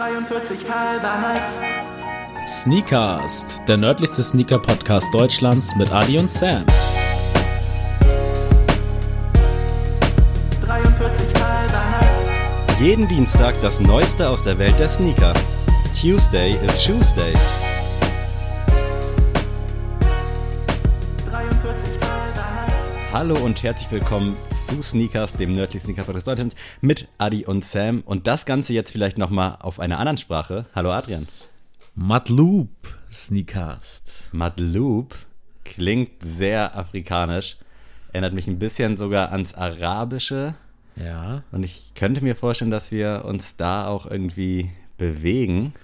43 halber nice. Sneakast, der nördlichste Sneaker-Podcast Deutschlands mit Adi und Sam. 43 halber nice. Jeden Dienstag das Neueste aus der Welt der Sneaker. Tuesday is Shoes Day. Hallo und herzlich willkommen zu Sneakers, dem nördlichen Sneaker Podcast Deutschlands mit Adi und Sam und das Ganze jetzt vielleicht nochmal auf einer anderen Sprache. Hallo Adrian. Madloop Sneakast. Madloop klingt sehr afrikanisch, erinnert mich ein bisschen sogar ans Arabische Ja. und ich könnte mir vorstellen, dass wir uns da auch irgendwie bewegen.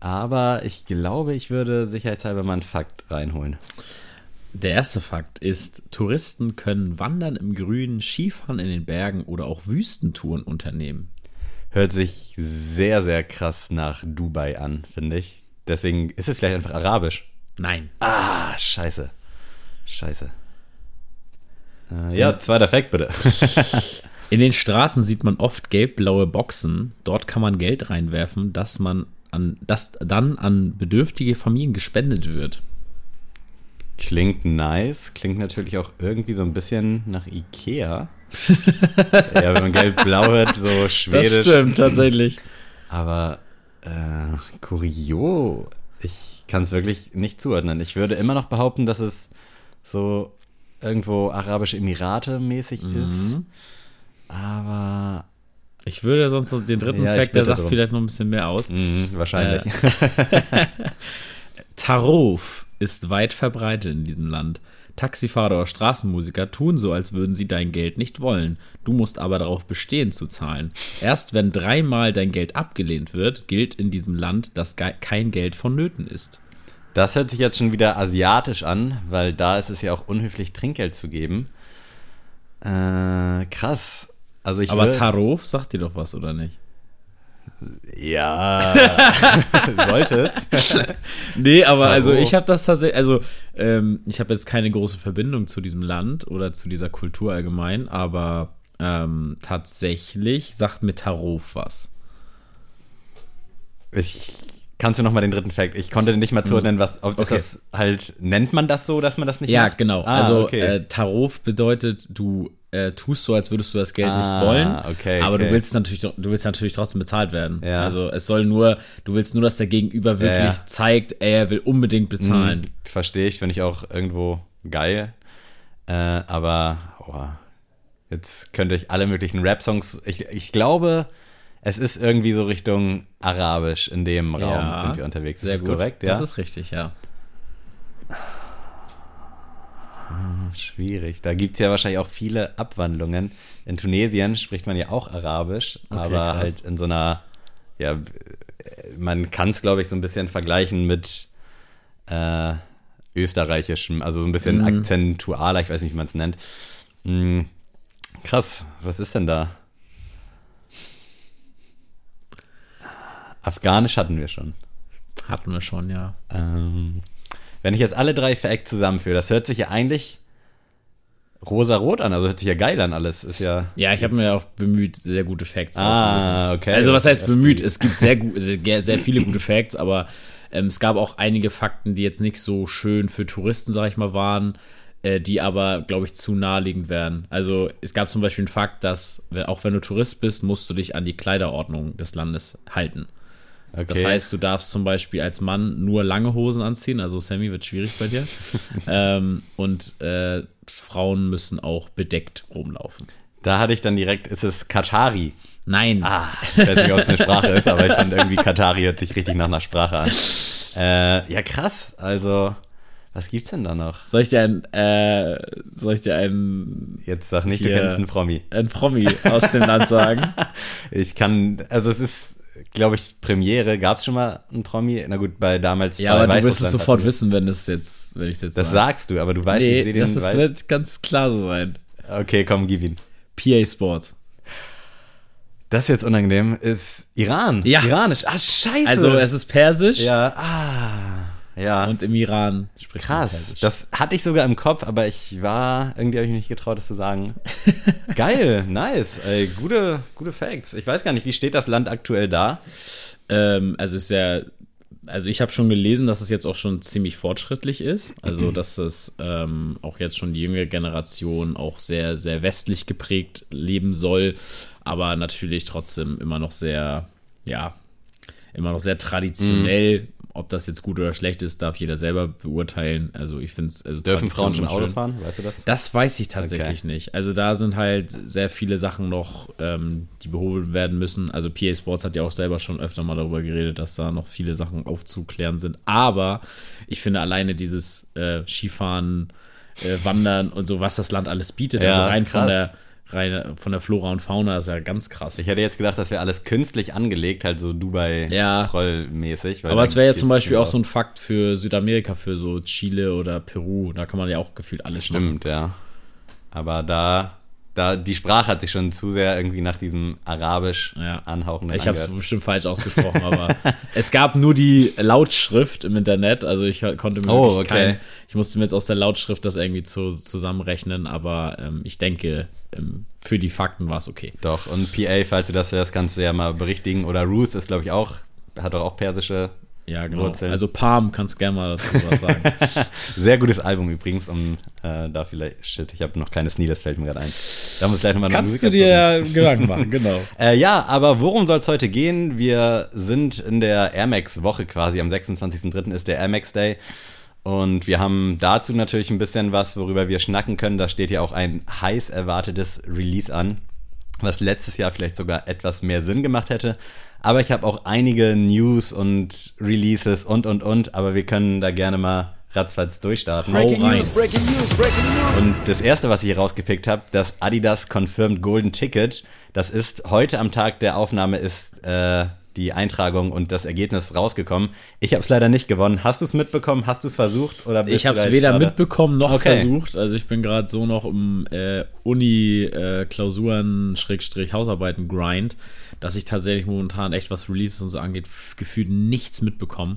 Aber ich glaube, ich würde sicherheitshalber mal einen Fakt reinholen. Der erste Fakt ist, Touristen können Wandern im Grünen, Skifahren in den Bergen oder auch Wüstentouren unternehmen. Hört sich sehr, sehr krass nach Dubai an, finde ich. Deswegen ist es vielleicht einfach arabisch. Nein. Ah, scheiße. Scheiße. Äh, ja, zweiter Fakt bitte. In den Straßen sieht man oft gelb-blaue Boxen. Dort kann man Geld reinwerfen, das man an, das dann an bedürftige Familien gespendet wird. Klingt nice. Klingt natürlich auch irgendwie so ein bisschen nach Ikea. ja, wenn man gelb-blau hört, so schwedisch. tatsächlich. Aber äh, Kurio, ich kann es wirklich nicht zuordnen. Ich würde immer noch behaupten, dass es so irgendwo Arabische Emirate mäßig ist. Aber Ich würde sonst den dritten Ja, Fakt, der sagt vielleicht noch ein bisschen mehr aus. mh, wahrscheinlich. Taruf ist weit verbreitet in diesem Land. Taxifahrer oder Straßenmusiker tun so, als würden sie dein Geld nicht wollen. Du musst aber darauf bestehen zu zahlen. Erst wenn dreimal dein Geld abgelehnt wird, gilt in diesem Land, dass kein Geld vonnöten ist. Das hört sich jetzt schon wieder asiatisch an, weil da ist es ja auch unhöflich, Trinkgeld zu geben. Äh, krass. Also ich Aber Taruf sagt dir doch was, oder nicht? Ja, sollte. Nee, aber also Taruf. ich habe das tatsächlich, also ähm, ich habe jetzt keine große Verbindung zu diesem Land oder zu dieser Kultur allgemein, aber ähm, tatsächlich sagt mir Taruf was. Ich, kannst du noch mal den dritten Fact? Ich konnte nicht mal zuordnen, was, ob Okay. das halt, nennt man das so, dass man das nicht Ja, macht? genau. Ah, also okay. äh, Taruf bedeutet, du äh, tust so, als würdest du das Geld nicht Ah, wollen, okay, aber okay. du willst natürlich, du willst natürlich trotzdem bezahlt werden. Ja. Also es soll nur, du willst nur, dass der Gegenüber wirklich ja. zeigt, ey, er will unbedingt bezahlen. Hm, Verstehe ich, finde ich auch irgendwo geil. Äh, aber oh, jetzt könnte ich alle möglichen Rap-Songs. Ich, ich glaube, es ist irgendwie so Richtung Arabisch in dem Raum Ja, sind wir unterwegs. Sehr ist das gut. korrekt? Ja. Das ist richtig, ja. Schwierig. Da gibt es ja wahrscheinlich auch viele Abwandlungen. In Tunesien spricht man ja auch Arabisch, aber krass. halt in so einer, ja, man kann es, glaube ich, so ein bisschen vergleichen mit äh, österreichischem, also so ein bisschen Mhm. akzentualer, ich weiß nicht, wie man es nennt. Hm, krass, was ist denn da? Afghanisch hatten wir schon. Hatten wir schon, ja. Ähm, wenn ich jetzt alle drei Facts zusammenführe, das hört sich ja eigentlich rosa-rot an, also hört sich ja geil an alles. Ist ja. Ja, ich habe mir auch bemüht, sehr gute Facts. Ah, okay. Also was heißt bemüht? Es gibt sehr, gu- sehr, sehr viele gute Facts, aber ähm, es gab auch einige Fakten, die jetzt nicht so schön für Touristen, sag ich mal, waren, äh, die aber, glaube ich, zu naheliegend wären. Also es gab zum Beispiel einen Fakt, dass auch wenn du Tourist bist, musst du dich an die Kleiderordnung des Landes halten. Okay. Das heißt, du darfst zum Beispiel als Mann nur lange Hosen anziehen, also Sammy wird schwierig bei dir. ähm, und äh, Frauen müssen auch bedeckt rumlaufen. da hatte ich dann direkt, ist es Katari. Nein. Ah, ich weiß nicht, ob es eine Sprache ist, aber ich fand irgendwie Katari hört sich richtig nach einer Sprache an. Äh, ja, krass. Also, was gibt's denn da noch? Soll ich dir ein, äh, soll ich dir einen, Jetzt sag nicht, du kennst einen Promi. ein Promi aus dem Land sagen? Ich kann, also es ist, glaube ich, Premiere. Gab es schon mal einen Promi? Na gut, bei damals. Ja, bei aber du wirst es sofort wissen, wenn es jetzt, wenn ich es jetzt Das sage. sagst du, aber du weißt, ich sehe Nee, den das ist, wird ganz klar so sein. Okay, komm, gib ihn. PA Sports. Das ist jetzt unangenehm. Ist Iran. Ja. Iranisch. Ah, scheiße. Also es ist persisch. Ja, ah. Ja. Und im Iran spricht man Krass. Persisch. Das hatte ich sogar im Kopf, aber ich war, irgendwie habe ich mich nicht getraut, das zu sagen. Geil, nice. Ey, gute, gute Facts. Ich weiß gar nicht, wie steht das Land aktuell da? Ähm, also ist ja, also ich habe schon gelesen, dass es jetzt auch schon ziemlich fortschrittlich ist. Also dass es ähm, auch jetzt schon die jüngere Generation auch sehr, sehr westlich geprägt leben soll, aber natürlich trotzdem immer noch sehr, ja, immer noch sehr traditionell. Ob das jetzt gut oder schlecht ist, darf jeder selber beurteilen. Also ich finde es, also Dürfen Frauen schon Autos schön. fahren? Weißt du das? Das weiß ich tatsächlich Okay. nicht. Also da sind halt sehr viele Sachen noch, ähm, die behoben werden müssen. Also PA Sports hat ja auch selber schon öfter mal darüber geredet, dass da noch viele Sachen aufzuklären sind. Aber ich finde alleine dieses äh, Skifahren, äh, Wandern und so, was das Land alles bietet, Ja, also rein von der, rein von der Flora und Fauna ist ja ganz krass. Ich hätte jetzt gedacht, das wäre alles künstlich angelegt, halt so Ja. Dubai-Troll-mäßig. Aber es wäre jetzt zum Beispiel auch so ein Fakt für Südamerika, für so Chile oder Peru. Da kann man ja auch gefühlt alles machen. Stimmt, ja. Aber da, da, die Sprache hat sich schon zu sehr irgendwie nach diesem arabisch Ja. anhauchenden Ich habe es bestimmt falsch ausgesprochen, aber es gab nur die Lautschrift im Internet. Also ich konnte mir Oh, okay. kein, ich musste mir jetzt aus der Lautschrift das irgendwie zu, zusammenrechnen, aber ähm, ich denke, ähm, für die Fakten war es okay. Doch, und PA, falls du das hörst, kannst du ja mal berichtigen. Oder Ruth ist, glaube ich, auch, hat doch auch persische. Ja, genau. Wurzeln. Also Palm kannst gerne mal dazu was sagen. Sehr gutes Album übrigens, um äh, da vielleicht, shit, ich habe noch keines Nie, das fällt mir gerade ein. Da muss ich gleich nochmal kannst du dir ja Gedanken machen, genau. Äh, ja, aber worum soll es heute gehen? Wir sind in der Air Max-Woche quasi. Am 26.03. ist der Air Max Day. Und wir haben dazu natürlich ein bisschen was, worüber wir schnacken können. Da steht ja auch ein heiß erwartetes Release an, was letztes Jahr vielleicht sogar etwas mehr Sinn gemacht hätte. Aber ich habe auch einige News und Releases und, und, und. Aber wir können da gerne mal ratzfatz durchstarten. Hau rein. Und das erste, was ich hier rausgepickt habe, das Adidas Confirmed Golden Ticket. Das ist heute am Tag der Aufnahme ist äh, die Eintragung und das Ergebnis rausgekommen. Ich habe es leider nicht gewonnen. Hast du es mitbekommen? Hast du es versucht? Oder Ich habe es weder gerade- mitbekommen noch Okay. versucht. Also ich bin gerade so noch im äh, Uni-Klausuren-Hausarbeiten-Grind, dass ich tatsächlich momentan echt was Releases und so angeht, gefühlt nichts mitbekommen.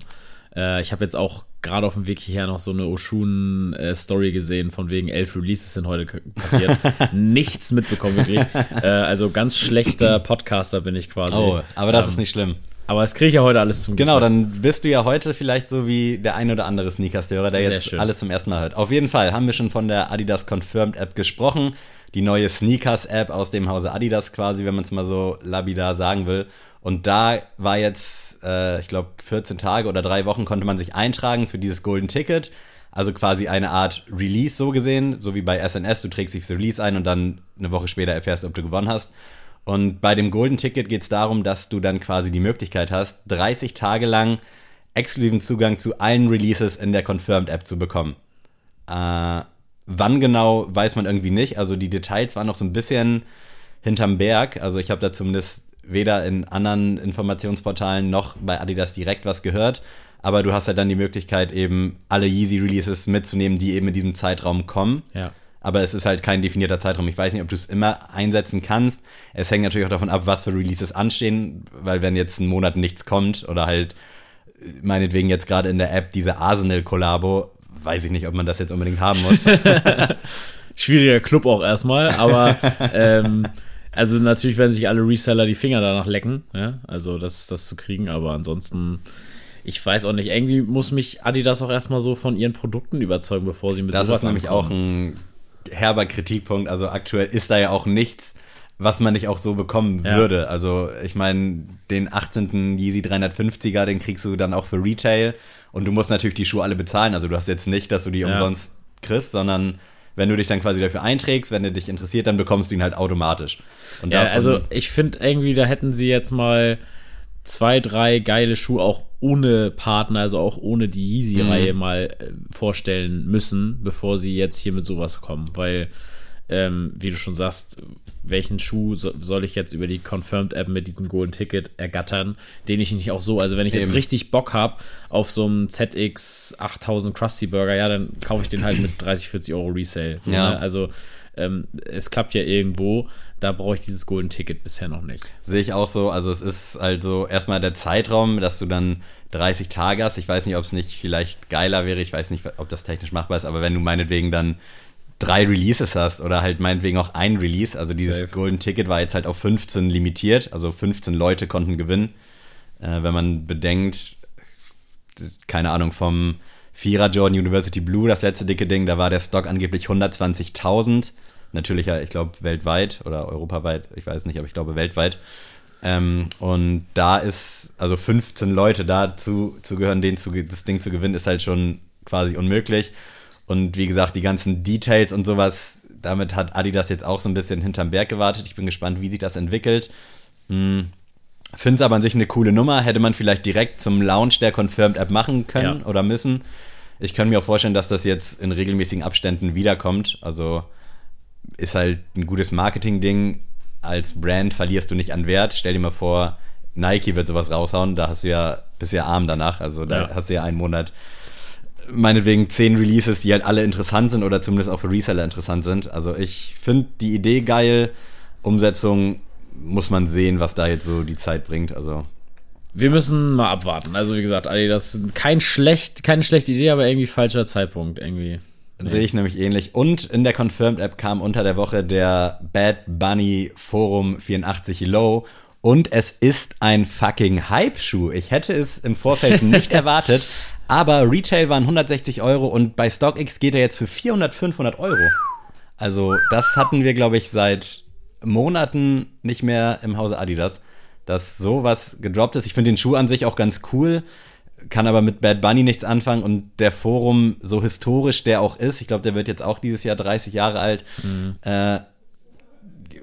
Äh, ich habe jetzt auch gerade auf dem Weg hierher noch so eine Oshun-Story gesehen, von wegen elf Releases sind heute passiert. nichts mitbekommen, wirklich. Äh, also ganz schlechter Podcaster bin ich quasi. Oh, aber das Ähm, ist nicht schlimm. Aber das kriege ich ja heute alles zum Genau, dann bist du ja heute vielleicht so wie der ein oder andere Sneaker-Störer, der Sehr jetzt schön. alles zum ersten Mal hört. Auf jeden Fall haben wir schon von der Adidas Confirmed App gesprochen. Die neue Sneakers-App aus dem Hause Adidas quasi, wenn man es mal so labidar sagen will. Und da war jetzt, äh, ich glaube, 14 Tage oder drei Wochen konnte man sich eintragen für dieses Golden Ticket. Also quasi eine Art Release so gesehen, so wie bei SNS. Du trägst dich fürs Release ein und dann eine Woche später erfährst, ob du gewonnen hast. Und bei dem Golden Ticket geht es darum, dass du dann quasi die Möglichkeit hast, 30 Tage lang exklusiven Zugang zu allen Releases in der Confirmed App zu bekommen. Äh, wann genau, weiß man irgendwie nicht. Also die Details waren noch so ein bisschen hinterm Berg. Also ich habe da zumindest weder in anderen Informationsportalen noch bei Adidas direkt was gehört. Aber du hast ja dann die Möglichkeit, eben alle Yeezy-Releases mitzunehmen, die eben in diesem Zeitraum kommen. Ja. Aber es ist halt kein definierter Zeitraum. Ich weiß nicht, ob du es immer einsetzen kannst. Es hängt natürlich auch davon ab, was für Releases anstehen, weil wenn jetzt einen Monat nichts kommt oder halt äh, meinetwegen jetzt gerade in der App diese Arsenal-Kollabo, weiß ich nicht, ob man das jetzt unbedingt haben muss. schwieriger Club auch erstmal, aber ähm, also natürlich werden sich alle Reseller die Finger danach lecken, ja? also das, das zu kriegen, aber ansonsten, ich weiß auch nicht, irgendwie muss mich Adidas auch erstmal so von ihren Produkten überzeugen, bevor sie mit Das sowas ist nämlich auch ankommen. ein herber Kritikpunkt. Also aktuell ist da ja auch nichts, was man nicht auch so bekommen Ja. würde. Also ich meine, den 18. Yeezy 350er, den kriegst du dann auch für Retail und du musst natürlich die Schuhe alle bezahlen. Also du hast jetzt nicht, dass du die Ja. umsonst kriegst, sondern wenn du dich dann quasi dafür einträgst, wenn der dich interessiert, dann bekommst du ihn halt automatisch. Und Ja, also ich finde irgendwie, da hätten sie jetzt mal zwei, drei geile Schuhe auch ohne Partner, also auch ohne die Yeezy-Reihe Mhm. mal äh, vorstellen müssen, bevor sie jetzt hier mit sowas kommen. Weil, ähm, wie du schon sagst, welchen Schuh so, soll ich jetzt über die Confirmed-App mit diesem Golden Ticket ergattern, den ich nicht auch so, also wenn ich jetzt Eben. richtig Bock habe auf so einem ZX 8000 Krusty Burger, ja, dann kaufe ich den halt mit 30, 40 Euro Resale. So, Ja. ne? Also ähm, es klappt ja irgendwo. Da brauche ich dieses Golden Ticket bisher noch nicht. Sehe ich auch so. Also es ist also erstmal der Zeitraum, dass du dann 30 Tage hast. Ich weiß nicht, ob es nicht vielleicht geiler wäre. Ich weiß nicht, ob das technisch machbar ist. Aber wenn du meinetwegen dann drei Releases hast oder halt meinetwegen auch ein Release, also dieses Safe. Golden Ticket war jetzt halt auf 15 limitiert. Also 15 Leute konnten gewinnen. Äh, wenn man bedenkt, keine Ahnung, vom Vierer Jordan University Blue, das letzte dicke Ding, da war der Stock angeblich 120.000. Natürlich ja, ich glaube, weltweit oder europaweit, ich weiß nicht, aber ich glaube weltweit. Ähm, und da ist, also 15 Leute dazu zu gehören, den zu, das Ding zu gewinnen, ist halt schon quasi unmöglich. Und wie gesagt, die ganzen Details und sowas, damit hat Adidas jetzt auch so ein bisschen hinterm Berg gewartet. Ich bin gespannt, wie sich das entwickelt. Hm. Finde es aber an sich eine coole Nummer. Hätte man vielleicht direkt zum Launch der Confirmed App machen können Ja. oder müssen. Ich kann mir auch vorstellen, dass das jetzt in regelmäßigen Abständen wiederkommt. Also ist halt ein gutes Marketing-Ding. Als Brand verlierst du nicht an Wert. Stell dir mal vor, Nike wird sowas raushauen. Da hast du ja bisher arm danach. Also da Ja. hast du ja einen Monat meinetwegen zehn Releases, die halt alle interessant sind oder zumindest auch für Reseller interessant sind. Also ich finde die Idee geil. Umsetzung muss man sehen, was da jetzt so die Zeit bringt. Also Wir müssen mal abwarten. Also wie gesagt, Adidas, kein schlecht, keine schlechte Idee, aber irgendwie falscher Zeitpunkt irgendwie. sehe ich nämlich ähnlich. Und in der Confirmed App kam unter der Woche der Bad Bunny Forum 84 Low. Und es ist ein fucking Hype-Schuh. Ich hätte es im Vorfeld nicht erwartet. Aber Retail waren 160 Euro und bei StockX geht er jetzt für 400, 500 Euro. Also, das hatten wir, glaube ich, seit Monaten nicht mehr im Hause Adidas, dass sowas gedroppt ist. Ich finde den Schuh an sich auch ganz cool, kann aber mit Bad Bunny nichts anfangen und der Forum, so historisch der auch ist, ich glaube, der wird jetzt auch dieses Jahr 30 Jahre alt, äh,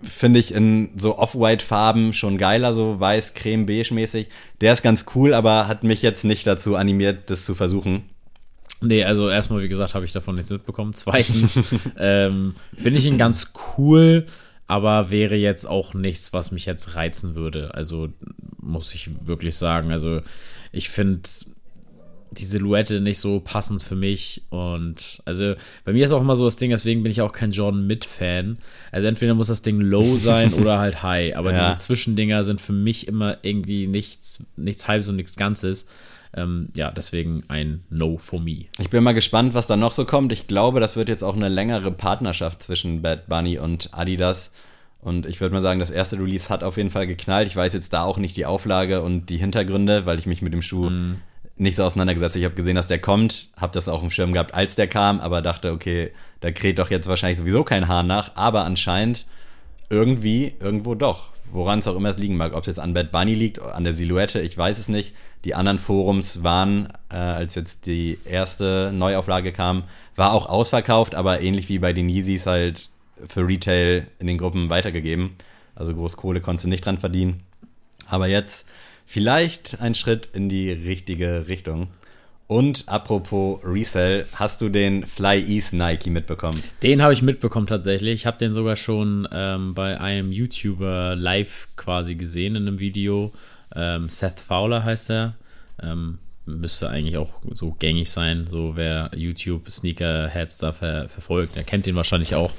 finde ich in so Off-White-Farben schon geiler, so weiß, creme, beige mäßig. Der ist ganz cool, aber hat mich jetzt nicht dazu animiert, das zu versuchen. Nee, also erstmal, wie gesagt, habe ich davon nichts mitbekommen. Zweitens ähm, finde ich ihn ganz cool, aber wäre jetzt auch nichts, was mich jetzt reizen würde. Also muss ich wirklich sagen. Also ich finde die Silhouette nicht so passend für mich. Und also bei mir ist auch immer so das Ding, deswegen bin ich auch kein Jordan mit-Fan. Also entweder muss das Ding low sein oder halt high. Aber Ja. diese Zwischendinger sind für mich immer irgendwie nichts, nichts halbes und nichts Ganzes. Ähm, ja, deswegen ein No for me. Ich bin mal gespannt, was da noch so kommt. Ich glaube, das wird jetzt auch eine längere Partnerschaft zwischen Bad Bunny und Adidas. Und ich würde mal sagen, das erste Release hat auf jeden Fall geknallt. Ich weiß jetzt da auch nicht die Auflage und die Hintergründe, weil ich mich mit dem Schuh nicht so auseinandergesetzt. Ich habe gesehen, dass der kommt, habe das auch im Schirm gehabt, als der kam, aber dachte, okay, da kräht doch jetzt wahrscheinlich sowieso kein Hahn nach. Aber anscheinend irgendwie, irgendwo doch. Woran es auch immer es liegen mag. Ob es jetzt an Bad Bunny liegt, an der Silhouette, ich weiß es nicht. Die anderen Forums waren, äh, als jetzt die erste Neuauflage kam, war auch ausverkauft, aber ähnlich wie bei den Yeezys halt für Retail in den Gruppen weitergegeben. Also groß Kohle konntest du nicht dran verdienen. Aber jetzt vielleicht ein Schritt in die richtige Richtung. Und apropos Resell, hast du den Fly East Nike mitbekommen? Den habe ich mitbekommen tatsächlich. Ich habe den sogar schon ähm, bei einem YouTuber live quasi gesehen in einem Video. Ähm, Seth Fowler heißt er. Ähm, müsste eigentlich auch so gängig sein, so wer YouTube Sneakerheads da ver verfolgt, der kennt den wahrscheinlich auch.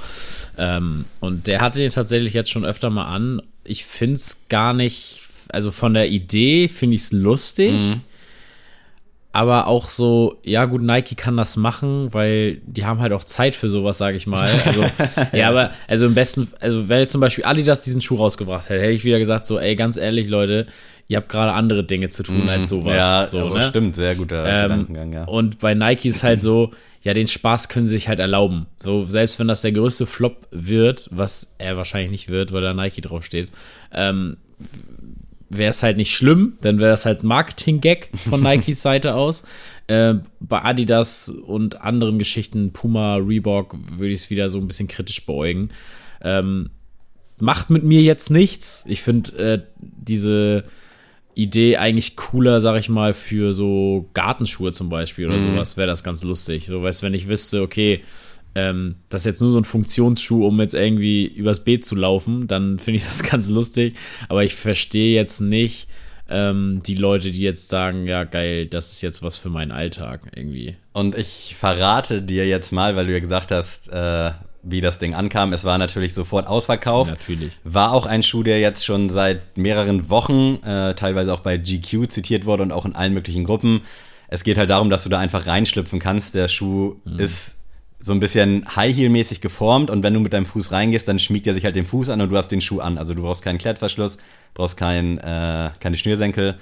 Ähm, und der hatte den tatsächlich jetzt schon öfter mal an. Ich finde es gar nicht, also von der Idee finde ich es lustig. Aber auch so, ja gut, Nike kann das machen, weil die haben halt auch Zeit für sowas, sage ich mal. Also, ja, aber also im besten, also wenn jetzt zum Beispiel Adidas diesen Schuh rausgebracht hätte, hätte ich wieder gesagt so, ey, ganz ehrlich, Leute, ihr habt gerade andere Dinge zu tun als sowas. Mhm. Ja, so, ne? stimmt, sehr guter Ähm, Gedankengang, ja. Und bei Nike ist halt so, ja, den Spaß können sie sich halt erlauben. So, selbst wenn das der größte Flop wird, was er wahrscheinlich nicht wird, weil da Nike draufsteht, ähm, wäre es halt nicht schlimm, dann wäre das halt Marketing-Gag von Nikes Seite aus. Äh, bei Adidas und anderen Geschichten, Puma, Reebok, würde ich es wieder so ein bisschen kritisch beäugen. Ähm, macht mit mir jetzt nichts. Ich finde äh, diese Idee eigentlich cooler, sag ich mal, für so Gartenschuhe zum Beispiel oder sowas, wäre das ganz lustig. So, weißt wenn ich wüsste, okay, ähm, das ist jetzt nur so ein Funktionsschuh, um jetzt irgendwie übers Beet zu laufen, dann finde ich das ganz lustig. Aber ich verstehe jetzt nicht ähm, die Leute, die jetzt sagen, ja geil, das ist jetzt was für meinen Alltag irgendwie. Und ich verrate dir jetzt mal, weil du ja gesagt hast, äh, wie das Ding ankam. Es war natürlich sofort ausverkauft. Natürlich. War auch ein Schuh, der jetzt schon seit mehreren Wochen, äh, teilweise auch bei GQ zitiert wurde und auch in allen möglichen Gruppen. Es geht halt darum, dass du da einfach reinschlüpfen kannst. Der Schuh Mhm. ist so ein bisschen High-Heel-mäßig geformt und wenn du mit deinem Fuß reingehst, dann schmiegt er sich halt den Fuß an und du hast den Schuh an. Also du brauchst keinen Klettverschluss, brauchst kein, äh, keine Schnürsenkel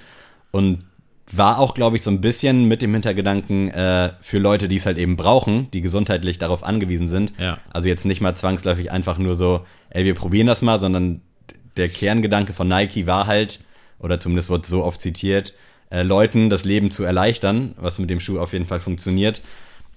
und war auch, glaube ich, so ein bisschen mit dem Hintergedanken äh, für Leute, die es halt eben brauchen, die gesundheitlich darauf angewiesen sind. Ja. Also jetzt nicht mal zwangsläufig einfach nur so, ey, wir probieren das mal, sondern der Kerngedanke von Nike war halt, oder zumindest wird so oft zitiert, äh, Leuten das Leben zu erleichtern, was mit dem Schuh auf jeden Fall funktioniert.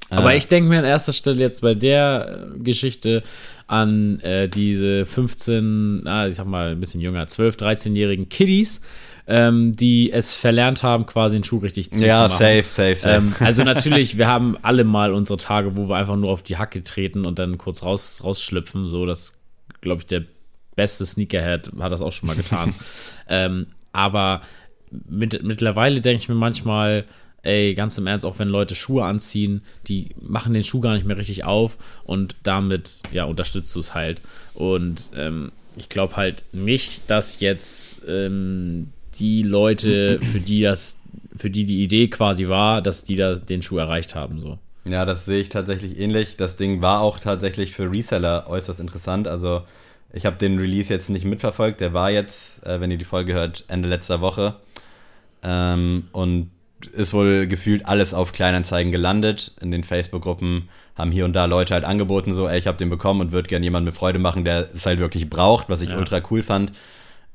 Aber Äh, ich denke mir an erster Stelle jetzt bei der äh, Geschichte an äh, diese 15, ah, ich sag mal ein bisschen jünger, 12, 13-jährigen Kiddies, ähm, die es verlernt haben, quasi einen Schuh richtig zu ja, safe, safe, safe. Ähm, also natürlich, wir haben alle mal unsere Tage, wo wir einfach nur auf die Hacke treten und dann kurz raus, rausschlüpfen. So, das glaube ich, der beste Sneakerhead hat das auch schon mal getan. ähm, aber mit, mittlerweile denke ich mir manchmal, ey, ganz im Ernst, auch wenn Leute Schuhe anziehen, die machen den Schuh gar nicht mehr richtig auf und damit, ja, unterstützt du es halt. Und ähm, ich glaube halt nicht, dass jetzt ähm, die Leute, für die das, für die die Idee quasi war, dass die da den Schuh erreicht haben, so. Ja, das sehe ich tatsächlich ähnlich. Das Ding war auch tatsächlich für Reseller äußerst interessant. Also ich habe den Release jetzt nicht mitverfolgt. Der war jetzt, äh, wenn ihr die Folge hört, Ende letzter Woche. Ähm, und ist wohl gefühlt alles auf Kleinanzeigen gelandet. In den Facebook-Gruppen haben hier und da Leute halt angeboten, so, ey, ich habe den bekommen und würde gerne jemanden mit Freude machen, der es halt wirklich braucht, was ich Ja. ultra cool fand.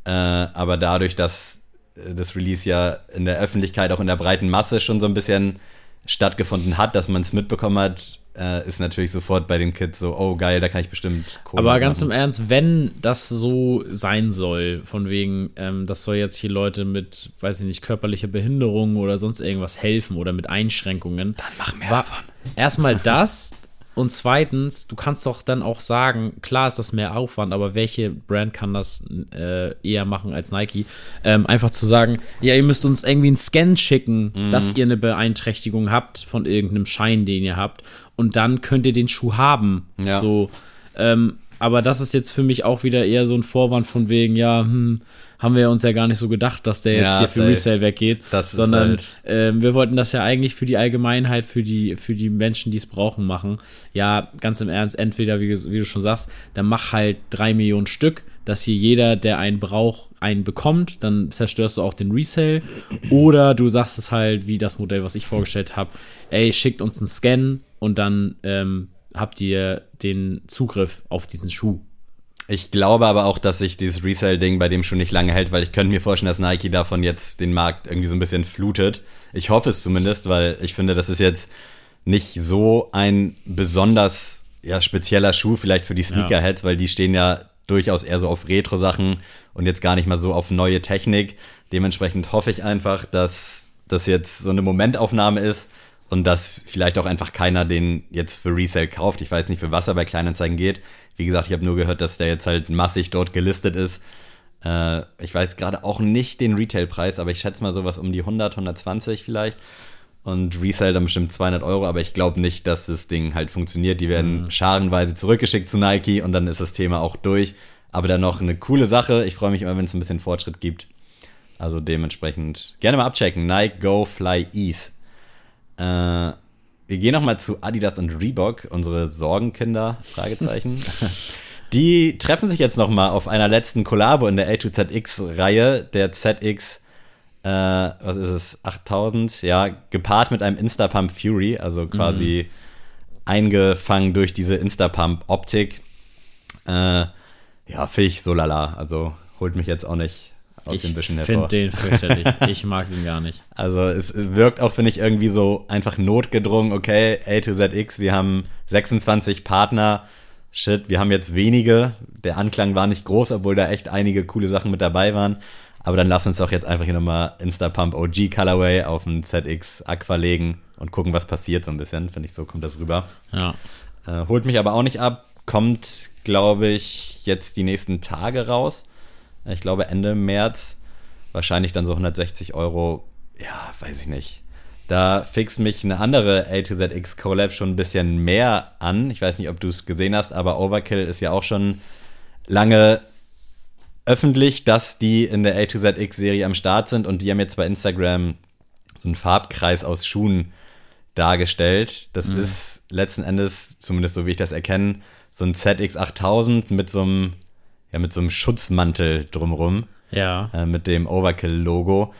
Äh, aber dadurch, dass äh, das Release ja in der Öffentlichkeit, auch in der breiten Masse schon so ein bisschen stattgefunden hat, dass man es mitbekommen hat, äh, ist natürlich sofort bei den Kids so, oh geil, da kann ich bestimmt Kohle Aber ganz im machen. Ernst, wenn das so sein soll, von wegen, ähm, das soll jetzt hier Leute mit, weiß ich nicht, körperlicher Behinderung oder sonst irgendwas helfen oder mit Einschränkungen. Dann mach mehr davon. Erstmal das und zweitens, du kannst doch dann auch sagen, klar ist das mehr Aufwand, aber welche Brand kann das äh, eher machen als Nike? Ähm, einfach zu sagen, ja, ihr müsst uns irgendwie einen Scan schicken, Mhm. dass ihr eine Beeinträchtigung habt von irgendeinem Schein, den ihr habt und dann könnt ihr den Schuh haben. Ja. So, ähm, aber das ist jetzt für mich auch wieder eher so ein Vorwand von wegen, ja, hm, haben wir uns ja gar nicht so gedacht, dass der jetzt Ja, hier für safe. Resale weggeht, Das ist sondern halt- ähm, wir wollten das ja eigentlich für die Allgemeinheit, für die, für die Menschen, die es brauchen, machen. Ja, ganz im Ernst, entweder, wie, du- wie du schon sagst, dann mach halt drei Millionen Stück, dass hier jeder, der einen braucht, einen bekommt, dann zerstörst du auch den Resale. Oder du sagst es halt, wie das Modell, was ich vorgestellt habe, ey, schickt uns einen Scan und dann ähm, habt ihr den Zugriff auf diesen Schuh. Ich glaube aber auch, dass sich dieses Resale-Ding bei dem schon nicht lange hält, weil ich könnte mir vorstellen, dass Nike davon jetzt den Markt irgendwie so ein bisschen flutet. Ich hoffe es zumindest, weil ich finde, das ist jetzt nicht so ein besonders ja, spezieller Schuh vielleicht für die Sneakerheads, weil die stehen ja durchaus eher so auf Retro-Sachen und jetzt gar nicht mal so auf neue Technik. Dementsprechend hoffe ich einfach, dass das jetzt so eine Momentaufnahme ist und dass vielleicht auch einfach keiner den jetzt für Resale kauft. Ich weiß nicht, für was er bei Kleinanzeigen geht. Wie gesagt, ich habe nur gehört, dass der jetzt halt massig dort gelistet ist. Äh, ich weiß gerade auch nicht den Retailpreis, aber ich schätze mal sowas um die 100, 120 vielleicht. Und Resale dann bestimmt 200 Euro, aber ich glaube nicht, dass das Ding halt funktioniert. Die werden scharenweise zurückgeschickt zu Nike und dann ist das Thema auch durch. Aber dann noch eine coole Sache. Ich freue mich immer, wenn es ein bisschen Fortschritt gibt. Also dementsprechend gerne mal abchecken. Nike Go Fly Ease. Äh, wir gehen noch mal zu Adidas und Reebok, unsere Sorgenkinder, Fragezeichen. Die treffen sich jetzt noch mal auf einer letzten Kollabo in der A2ZX-Reihe, der ZX, äh, was ist es, 8000, ja, gepaart mit einem Instapump Fury, also quasi eingefangen durch diese Instapump-Optik. Äh, ja, finde ich so lala, also holt mich jetzt auch nicht aus ich den Büschen finde hervor. den fürchterlich. ich mag ihn gar nicht. Also es, es wirkt auch, finde ich, irgendwie so einfach notgedrungen, okay, A to ZX, wir haben 26 Partner, shit, wir haben jetzt wenige, der Anklang war nicht groß, obwohl da echt einige coole Sachen mit dabei waren, aber dann lass uns doch jetzt einfach hier nochmal Instapump OG Colorway auf den ZX Aqua legen und gucken, was passiert so ein bisschen, finde ich, so kommt das rüber. Ja. Äh, holt mich aber auch nicht ab, kommt, glaube ich, jetzt die nächsten Tage raus. Ich glaube Ende März. Wahrscheinlich dann so 160 Euro. Ja, weiß ich nicht. Da fixt mich eine andere A to ZX Collab schon ein bisschen mehr an. Ich weiß nicht, ob du es gesehen hast, aber Overkill ist ja auch schon lange öffentlich, dass die in der A to ZX Serie am Start sind und die haben jetzt bei Instagram so einen Farbkreis aus Schuhen dargestellt. Das Mhm. ist letzten Endes, zumindest so wie ich das erkenne, so ein ZX8000 mit so einem, ja, mit so einem Schutzmantel drumrum, Ja. äh, mit dem Overkill-Logo.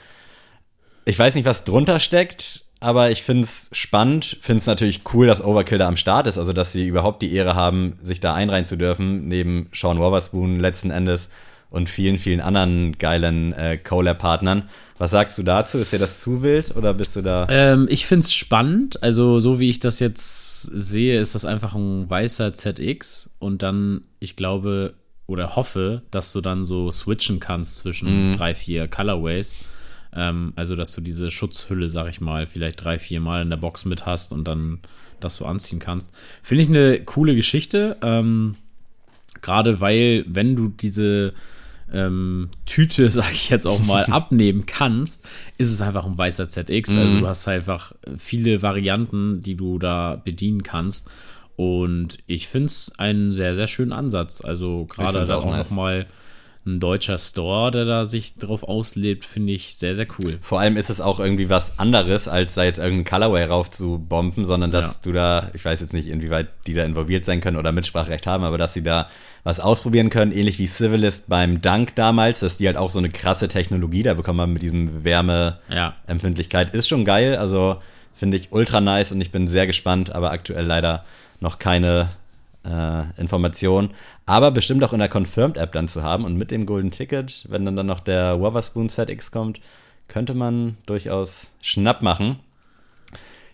Ich weiß nicht, was drunter steckt, aber ich finde es spannend. Finde es natürlich cool, dass Overkill da am Start ist, also dass sie überhaupt die Ehre haben, sich da einreihen zu dürfen, neben Sean Wotherspoon letzten Endes und vielen, vielen anderen geilen äh, Collab-Partnern. Was sagst du dazu? Ist dir das zu wild oder bist du da? Ähm, ich finde es spannend. Also, so wie ich das jetzt sehe, ist das einfach ein weißer ZX und dann, ich glaube oder hoffe, dass du dann so switchen kannst zwischen drei, vier Colorways. Ähm, also, dass du diese Schutzhülle, sag ich mal, vielleicht drei, vier Mal in der Box mit hast und dann das so anziehen kannst. Finde ich eine coole Geschichte. Ähm, Gerade weil, wenn du diese ähm, Tüte, sag ich jetzt auch mal, abnehmen kannst, ist es einfach ein weißer ZX. Also du hast einfach viele Varianten, die du da bedienen kannst. Und ich finde es einen sehr, sehr schönen Ansatz. Also gerade da auch auch nice. noch mal ein deutscher Store, der da sich drauf auslebt, finde ich sehr, sehr cool. Vor allem ist es auch irgendwie was anderes, als da jetzt irgendeinen Colorway rauf zu bomben, sondern dass Ja. du da, ich weiß jetzt nicht, inwieweit die da involviert sein können oder Mitspracherecht haben, aber dass sie da was ausprobieren können, ähnlich wie Civilist beim Dunk damals, dass die halt auch so eine krasse Technologie da bekommen haben mit diesem Wärmeempfindlichkeit, Ja. ist schon geil. Also finde ich ultra nice und ich bin sehr gespannt, aber aktuell leider noch keine äh, Information. Aber bestimmt auch in der Confirmed-App dann zu haben und mit dem Golden Ticket, wenn dann, dann noch der Wotherspoon ZX kommt, könnte man durchaus Schnapp machen.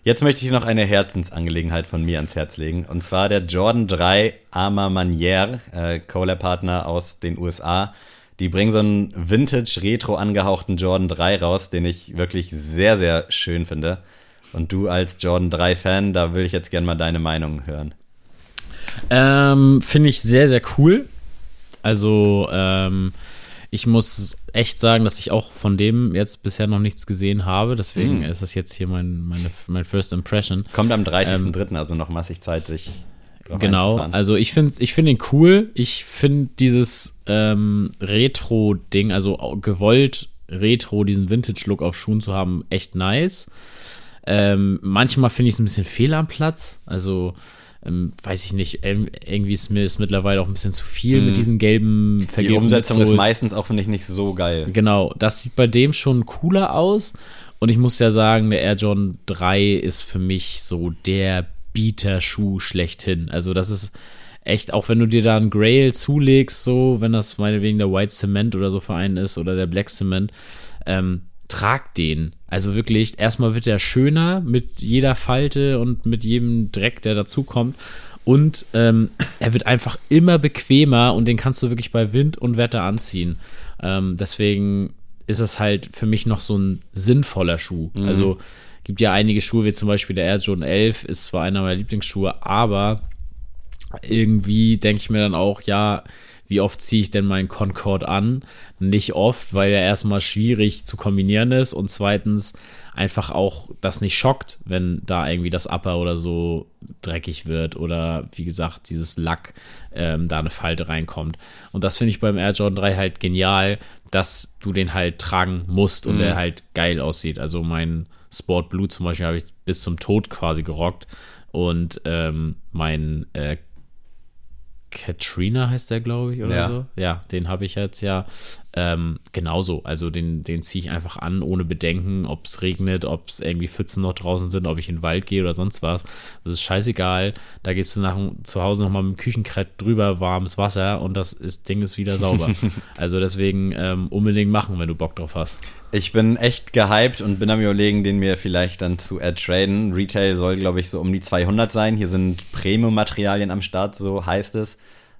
Jetzt möchte ich noch eine Herzensangelegenheit von mir ans Herz legen. Und zwar der Jordan 3 Arma Manière, äh, Collab-Partner aus den USA. Die bringen so einen Vintage-Retro angehauchten Jordan 3 raus, den ich wirklich sehr, sehr schön finde. Und du als Jordan 3-Fan, da will ich jetzt gerne mal deine Meinung hören. Ähm, Finde ich sehr, sehr cool. Also, ähm, ich muss echt sagen, dass ich auch von dem jetzt bisher noch nichts gesehen habe. Deswegen ist das jetzt hier mein, meine, mein First Impression. Kommt am 30.03., also noch massig Zeit, sich Genau, also ich finde ich find ihn cool. Ich finde dieses ähm, Retro-Ding, also gewollt Retro, diesen Vintage-Look auf Schuhen zu haben, echt nice. Ähm, manchmal finde ich es ein bisschen fehl am Platz. Also, ähm, weiß ich nicht, ähm, irgendwie ist mir ist mittlerweile auch ein bisschen zu viel mit diesen gelben Die vergebenen Umsetzung ist meistens auch, finde ich, nicht so geil. Genau, das sieht bei dem schon cooler aus. Und ich muss ja sagen, der Air Jordan 3 ist für mich so der Bieter-Schuh schlechthin. Also, das ist echt, auch wenn du dir da einen Grail zulegst, so, wenn das meinetwegen der White Cement oder so Verein ist oder der Black Cement, ähm, trag den. Also wirklich, erstmal wird der schöner mit jeder Falte und mit jedem Dreck, der dazukommt. Und ähm, er wird einfach immer bequemer und den kannst du wirklich bei Wind und Wetter anziehen. Ähm, deswegen ist es halt für mich noch so ein sinnvoller Schuh. Also gibt ja einige Schuhe, wie zum Beispiel der Air Jordan 11, ist zwar einer meiner Lieblingsschuhe, aber irgendwie denke ich mir dann auch, ja, wie oft ziehe ich denn meinen Concorde an? Nicht oft, weil er erstmal schwierig zu kombinieren ist und zweitens einfach auch das nicht schockt, wenn da irgendwie das Upper oder so dreckig wird oder wie gesagt, dieses Lack ähm, da eine Falte reinkommt. Und das finde ich beim Air Jordan 3 halt genial, dass du den halt tragen musst und der halt geil aussieht. Also mein Sport Blue zum Beispiel habe ich bis zum Tod quasi gerockt und ähm, mein äh, Katrina heißt der, glaube ich, oder Ja. so. Ja, den habe ich jetzt ja ähm, genauso. Also den, den ziehe ich einfach an, ohne Bedenken, ob es regnet, ob es irgendwie Pfützen noch draußen sind, ob ich in den Wald gehe oder sonst was. Das ist scheißegal. Da gehst du nach zu Hause nochmal mit dem Küchenkrett drüber, warmes Wasser und das ist, Ding ist wieder sauber. also deswegen ähm, unbedingt machen, wenn du Bock drauf hast. Ich bin echt gehypt und bin am überlegen, den mir vielleicht dann zu ertraden. Retail soll, glaube ich, so um die 200 sein. Hier sind Premium-Materialien am Start, so heißt es.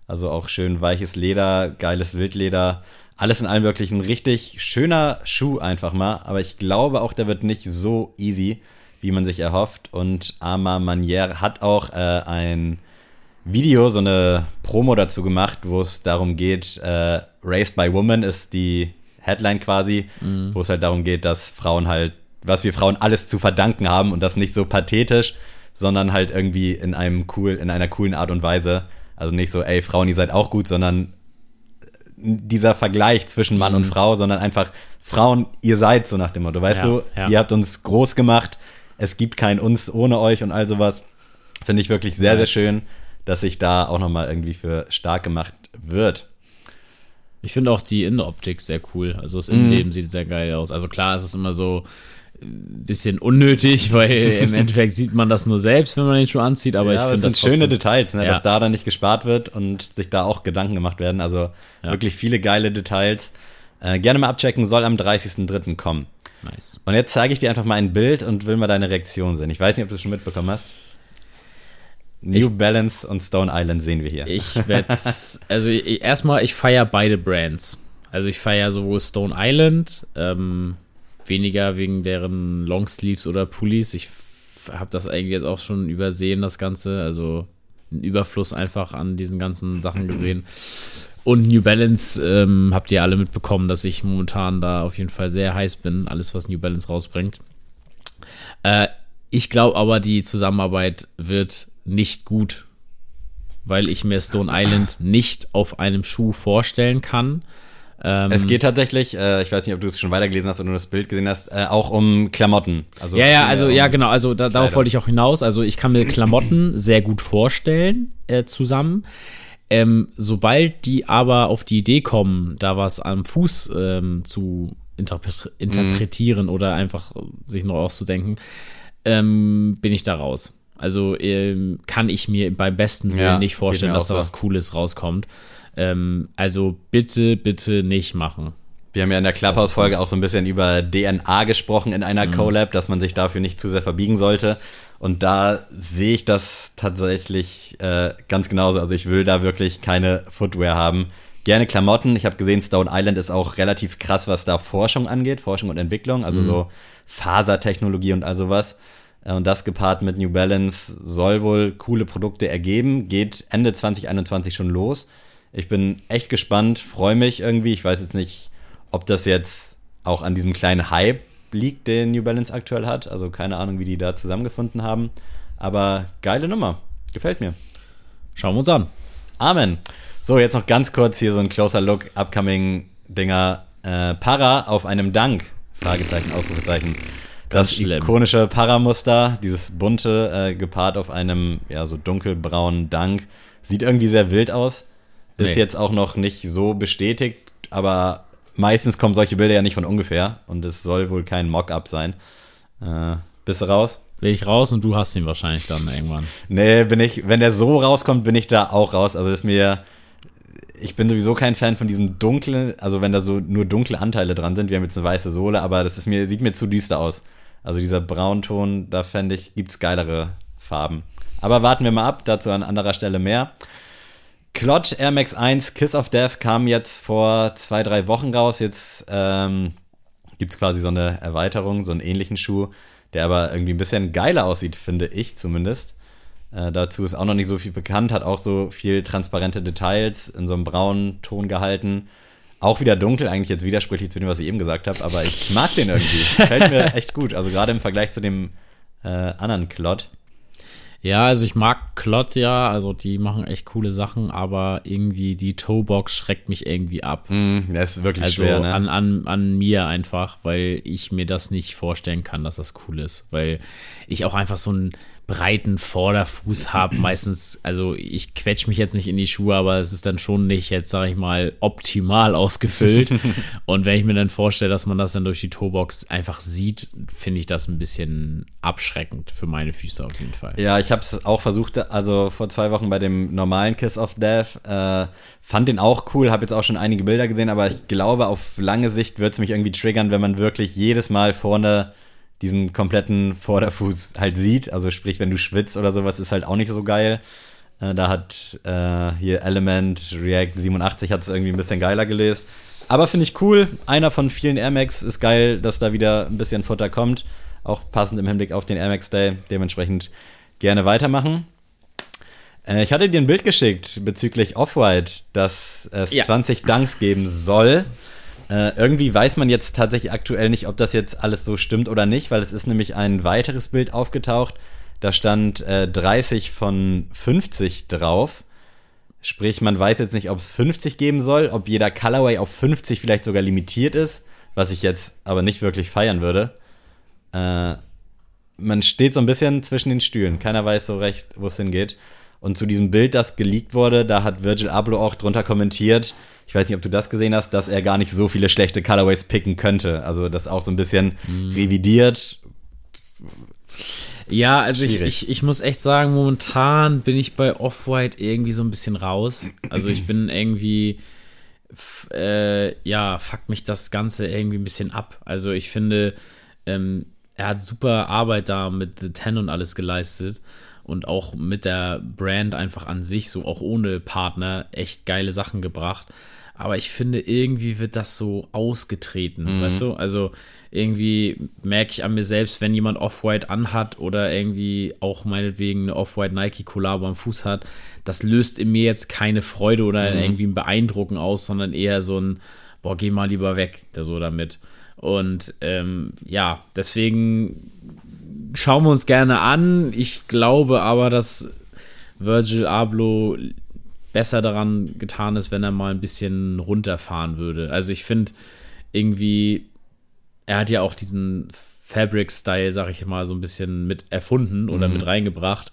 Also auch schön weiches Leder, geiles Wildleder. Alles in allem wirklich ein richtig schöner Schuh einfach mal. Aber ich glaube auch, der wird nicht so easy, wie man sich erhofft. Und Arma Manière hat auch äh, ein Video, so eine Promo dazu gemacht, wo es darum geht, äh, Raised by Woman ist die Headline quasi, wo es halt darum geht, dass Frauen halt was wir Frauen alles zu verdanken haben und das nicht so pathetisch, sondern halt irgendwie in einem cool, in einer coolen Art und Weise. Also nicht so, ey, Frauen, ihr seid auch gut, sondern dieser Vergleich zwischen Mann und Frau, sondern einfach Frauen, ihr seid so nach dem Motto, weißt Ja, du, ja. ihr habt uns groß gemacht, es gibt kein uns ohne euch und all sowas. Finde ich wirklich sehr, Nice. sehr schön, dass sich da auch nochmal irgendwie für stark gemacht wird. Ich finde auch die Innenoptik sehr cool. Also Mhm. das Innenleben sieht sehr geil aus. Also klar, es ist immer so bisschen unnötig, weil im Endeffekt sieht man das nur selbst, wenn man den Schuh anzieht. Aber ich ja, finde das das sind schöne trotzdem- Details, ne, Ja. dass da dann nicht gespart wird und sich da auch Gedanken gemacht werden. Also Ja. wirklich viele geile Details. Äh, gerne mal abchecken, soll am 30.03. kommen. Nice. Und jetzt zeige ich dir einfach mal ein Bild und will mal deine Reaktion sehen. Ich weiß nicht, ob du es schon mitbekommen hast. New Balance und Stone Island sehen wir hier. Ich werde also ich, erstmal, ich feiere beide Brands. Also ich feiere sowohl Stone Island, ähm, weniger wegen deren Longsleeves oder Pullis. Ich habe das eigentlich jetzt auch schon übersehen, das Ganze. Also einen Überfluss einfach an diesen ganzen Sachen gesehen. Und New Balance ähm, habt ihr alle mitbekommen, dass ich momentan da auf jeden Fall sehr heiß bin, alles was New Balance rausbringt. Äh, ich glaube aber, die Zusammenarbeit wird nicht gut, weil ich mir Stone Island nicht auf einem Schuh vorstellen kann. Ähm, es geht tatsächlich, äh, ich weiß nicht, ob du es schon weitergelesen hast oder nur das Bild gesehen hast, äh, auch um Klamotten. Also ja, ja, also um- ja, genau. Also da, darauf wollte ich auch hinaus. Also ich kann mir Klamotten sehr gut vorstellen äh, zusammen. Ähm, sobald die aber auf die Idee kommen, da was am Fuß ähm, zu interpre interpretieren oder einfach sich neu auszudenken, ähm, bin ich da raus. Also ähm, kann ich mir beim besten Willen Ja, nicht vorstellen, dass da so. was Cooles rauskommt. Ähm, also bitte, bitte nicht machen. Wir haben ja in der Clubhouse-Folge auch so ein bisschen über DNA gesprochen in Mhm. einer Collab, dass man sich dafür nicht zu sehr verbiegen sollte. Und da sehe ich das tatsächlich äh, ganz genauso. Also ich will da wirklich keine Footwear haben. Gerne Klamotten. Ich habe gesehen, Stone Island ist auch relativ krass, was da Forschung angeht, Forschung und Entwicklung, also so Fasertechnologie und all sowas. Äh, Und das gepaart mit New Balance soll wohl coole Produkte ergeben. Geht Ende 2021 schon los. Ich bin echt gespannt, freue mich irgendwie. Ich weiß jetzt nicht, ob das jetzt auch an diesem kleinen Hype liegt, den New Balance aktuell hat. Also keine Ahnung, wie die da zusammengefunden haben. Aber geile Nummer. Gefällt mir. Schauen wir uns an. Amen. So, jetzt noch ganz kurz hier so ein closer Look, upcoming Dinger. Äh, Para auf einem Dank. Fragezeichen, Ausrufezeichen. Ganz Das schlimm. ikonische Paramuster, dieses bunte, äh, gepaart auf einem, ja, so dunkelbraunen Dank. Sieht irgendwie sehr wild aus. Ist Nee. jetzt auch noch nicht so bestätigt, aber meistens kommen solche Bilder ja nicht von ungefähr und es soll wohl kein Mock-up sein. Äh, bist du raus? Will ich raus und du hast ihn wahrscheinlich dann irgendwann. Nee, bin ich, wenn der so rauskommt, bin ich da auch raus. Also ist mir, ich bin sowieso kein Fan von diesem dunklen, also wenn da so nur dunkle Anteile dran sind. Wir haben jetzt eine weiße Sohle, aber das ist mir, sieht mir zu düster aus. Also dieser Braunton, da fände ich, gibt's geilere Farben. Aber warten wir mal ab, dazu an anderer Stelle mehr. Klotsch Air Max 1 Kiss of Death kam jetzt vor zwei, drei Wochen raus. Jetzt ähm, gibt es quasi so eine Erweiterung, so einen ähnlichen Schuh, der aber irgendwie ein bisschen geiler aussieht, finde ich zumindest. Äh, dazu ist auch noch nicht so viel bekannt, hat auch so viel transparente Details in so einem braunen Ton gehalten. Auch wieder dunkel, eigentlich jetzt widersprüchlich zu dem, was ich eben gesagt habe, aber ich mag den irgendwie. Gefällt mir echt gut. Also gerade im Vergleich zu dem äh, anderen Klott. Ja, also ich mag Klott ja, also die machen echt coole Sachen, aber irgendwie die Toebox schreckt mich irgendwie ab. Mm, das ist wirklich Also schwer, ne? an, an, an mir einfach, weil ich mir das nicht vorstellen kann, dass das cool ist. Weil ich auch einfach so einen breiten Vorderfuß habe. Meistens, also ich quetsch mich jetzt nicht in die Schuhe, aber es ist dann schon nicht jetzt, sage ich mal, optimal ausgefüllt. Und wenn ich mir dann vorstelle, dass man das dann durch die Toebox einfach sieht, finde ich das ein bisschen abschreckend für meine Füße auf jeden Fall. Ja, ich habe es auch versucht, also vor zwei Wochen bei dem normalen Kiss of Death. Äh, fand den auch cool, habe jetzt auch schon einige Bilder gesehen, aber ich glaube, auf lange Sicht wird es mich irgendwie triggern, wenn man wirklich jedes Mal vorne diesen kompletten Vorderfuß halt sieht. Also sprich, wenn du schwitzt oder sowas, ist halt auch nicht so geil. Äh, da hat äh, hier Element React 87 hat es irgendwie ein bisschen geiler gelöst. Aber finde ich cool. Einer von vielen Air Max ist geil, dass da wieder ein bisschen Futter kommt. Auch passend im Hinblick auf den Air Max Day. Dementsprechend gerne weitermachen. Äh, ich hatte dir ein Bild geschickt bezüglich Off-White, dass es Ja. 20 Dunks geben soll. Äh, irgendwie weiß man jetzt tatsächlich aktuell nicht, ob das jetzt alles so stimmt oder nicht, weil es ist nämlich ein weiteres Bild aufgetaucht. Da stand äh, 30 von 50 drauf. Sprich, man weiß jetzt nicht, ob es 50 geben soll, ob jeder Colorway auf 50 vielleicht sogar limitiert ist, was ich jetzt aber nicht wirklich feiern würde. Äh, man steht so ein bisschen zwischen den Stühlen. Keiner weiß so recht, wo es hingeht. Und zu diesem Bild, das geleakt wurde, da hat Virgil Abloh auch drunter kommentiert, ich weiß nicht, ob du das gesehen hast, dass er gar nicht so viele schlechte Colorways picken könnte. Also das auch so ein bisschen Mhm. revidiert. Ja, also ich, ich, ich muss echt sagen, momentan bin ich bei Off-White irgendwie so ein bisschen raus. Also ich bin irgendwie, äh, ja, fuckt mich das Ganze irgendwie ein bisschen ab. Also ich finde, ähm, er hat super Arbeit da mit The Ten und alles geleistet und auch mit der Brand einfach an sich, so auch ohne Partner, echt geile Sachen gebracht. Aber ich finde, irgendwie wird das so ausgetreten, weißt du? Also irgendwie merke ich an mir selbst, wenn jemand Off-White anhat oder irgendwie auch meinetwegen eine Off-White Nike-Collabo am Fuß hat, das löst in mir jetzt keine Freude oder irgendwie ein Beeindrucken aus, sondern eher so ein, boah, geh mal lieber weg, so damit. Und ähm, ja, deswegen schauen wir uns gerne an. Ich glaube aber, dass Virgil Abloh besser daran getan ist, wenn er mal ein bisschen runterfahren würde. Also ich finde irgendwie, er hat ja auch diesen Fabric-Style, sag ich mal, so ein bisschen mit erfunden oder mit reingebracht.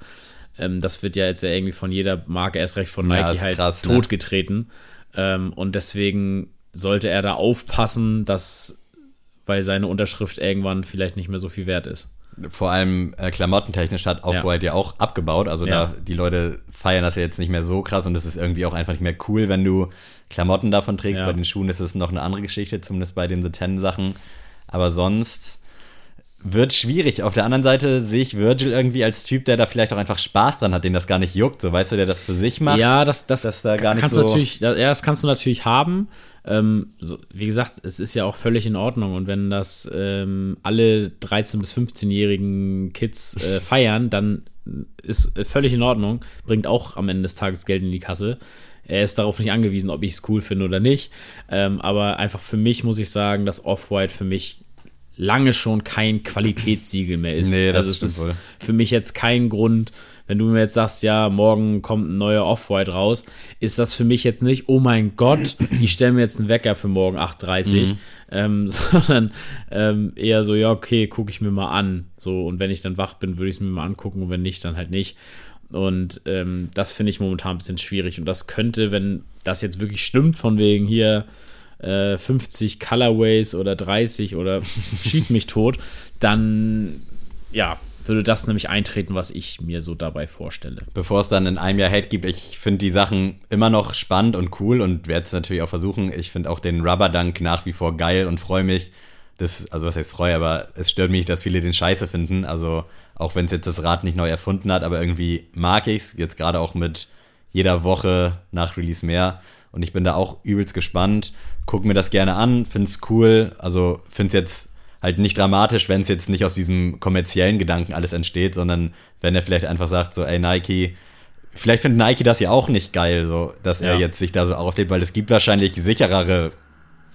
Ähm, das wird ja jetzt ja irgendwie von jeder Marke, erst recht von Ja, Nike, ist halt krass, ne? totgetreten. Ähm, und deswegen sollte er da aufpassen, dass, weil seine Unterschrift irgendwann vielleicht nicht mehr so viel wert ist. Vor allem äh, klamottentechnisch hat Off-White ja. auch abgebaut. Also Ja. da die Leute feiern das ja jetzt nicht mehr so krass und es ist irgendwie auch einfach nicht mehr cool, wenn du Klamotten davon trägst. Ja. Bei den Schuhen ist es noch eine andere Geschichte, zumindest bei den The Ten Sachen. Aber sonst wird schwierig. Auf der anderen Seite sehe ich Virgil irgendwie als Typ, der da vielleicht auch einfach Spaß dran hat, den das gar nicht juckt. So weißt du, der das für sich macht. Ja, das, das, dass da gar nicht kannst so- du natürlich, ja, das kannst du natürlich haben. Ähm, so, wie gesagt, es ist ja auch völlig in Ordnung. Und wenn das ähm, alle 13- bis 15-jährigen Kids äh, feiern, dann ist völlig in Ordnung. Bringt auch am Ende des Tages Geld in die Kasse. Er ist darauf nicht angewiesen, ob ich es cool finde oder nicht. Ähm, aber einfach für mich muss ich sagen, dass Off-White für mich lange schon kein Qualitätssiegel mehr ist. Nee, das also es ist wohl. für mich jetzt kein Grund, wenn du mir jetzt sagst, ja, morgen kommt ein neuer Off-White raus, ist das für mich jetzt nicht, oh mein Gott, ich stelle mir jetzt einen Wecker für morgen 8.30 Mhm. ähm, sondern ähm, eher so, ja, okay, gucke ich mir mal an. So, und wenn ich dann wach bin, würde ich es mir mal angucken und wenn nicht, dann halt nicht. Und ähm, das finde ich momentan ein bisschen schwierig. Und das könnte, wenn das jetzt wirklich stimmt, von wegen hier äh, 50 Colorways oder 30 oder schieß mich tot, dann ja, würde das nämlich eintreten, was ich mir so dabei vorstelle. bevor es dann in einem Jahr Hate gibt, ich finde die Sachen immer noch spannend und cool und werde es natürlich auch versuchen. Ich finde auch den Rubber Dunk nach wie vor geil und freue mich. Das, also was heißt freue, aber es stört mich, dass viele den Scheiße finden. Also auch wenn es jetzt das Rad nicht neu erfunden hat, aber irgendwie mag ich's. Jetzt gerade auch mit jeder Woche nach Release mehr. Und ich bin da auch übelst gespannt. Guck mir das gerne an, find's cool. Also find's jetzt halt nicht dramatisch, wenn es jetzt nicht aus diesem kommerziellen Gedanken alles entsteht, sondern wenn er vielleicht einfach sagt, so, ey Nike, vielleicht findet Nike das ja auch nicht geil, so, dass er Ja. jetzt sich da so auslebt, weil es gibt wahrscheinlich sicherere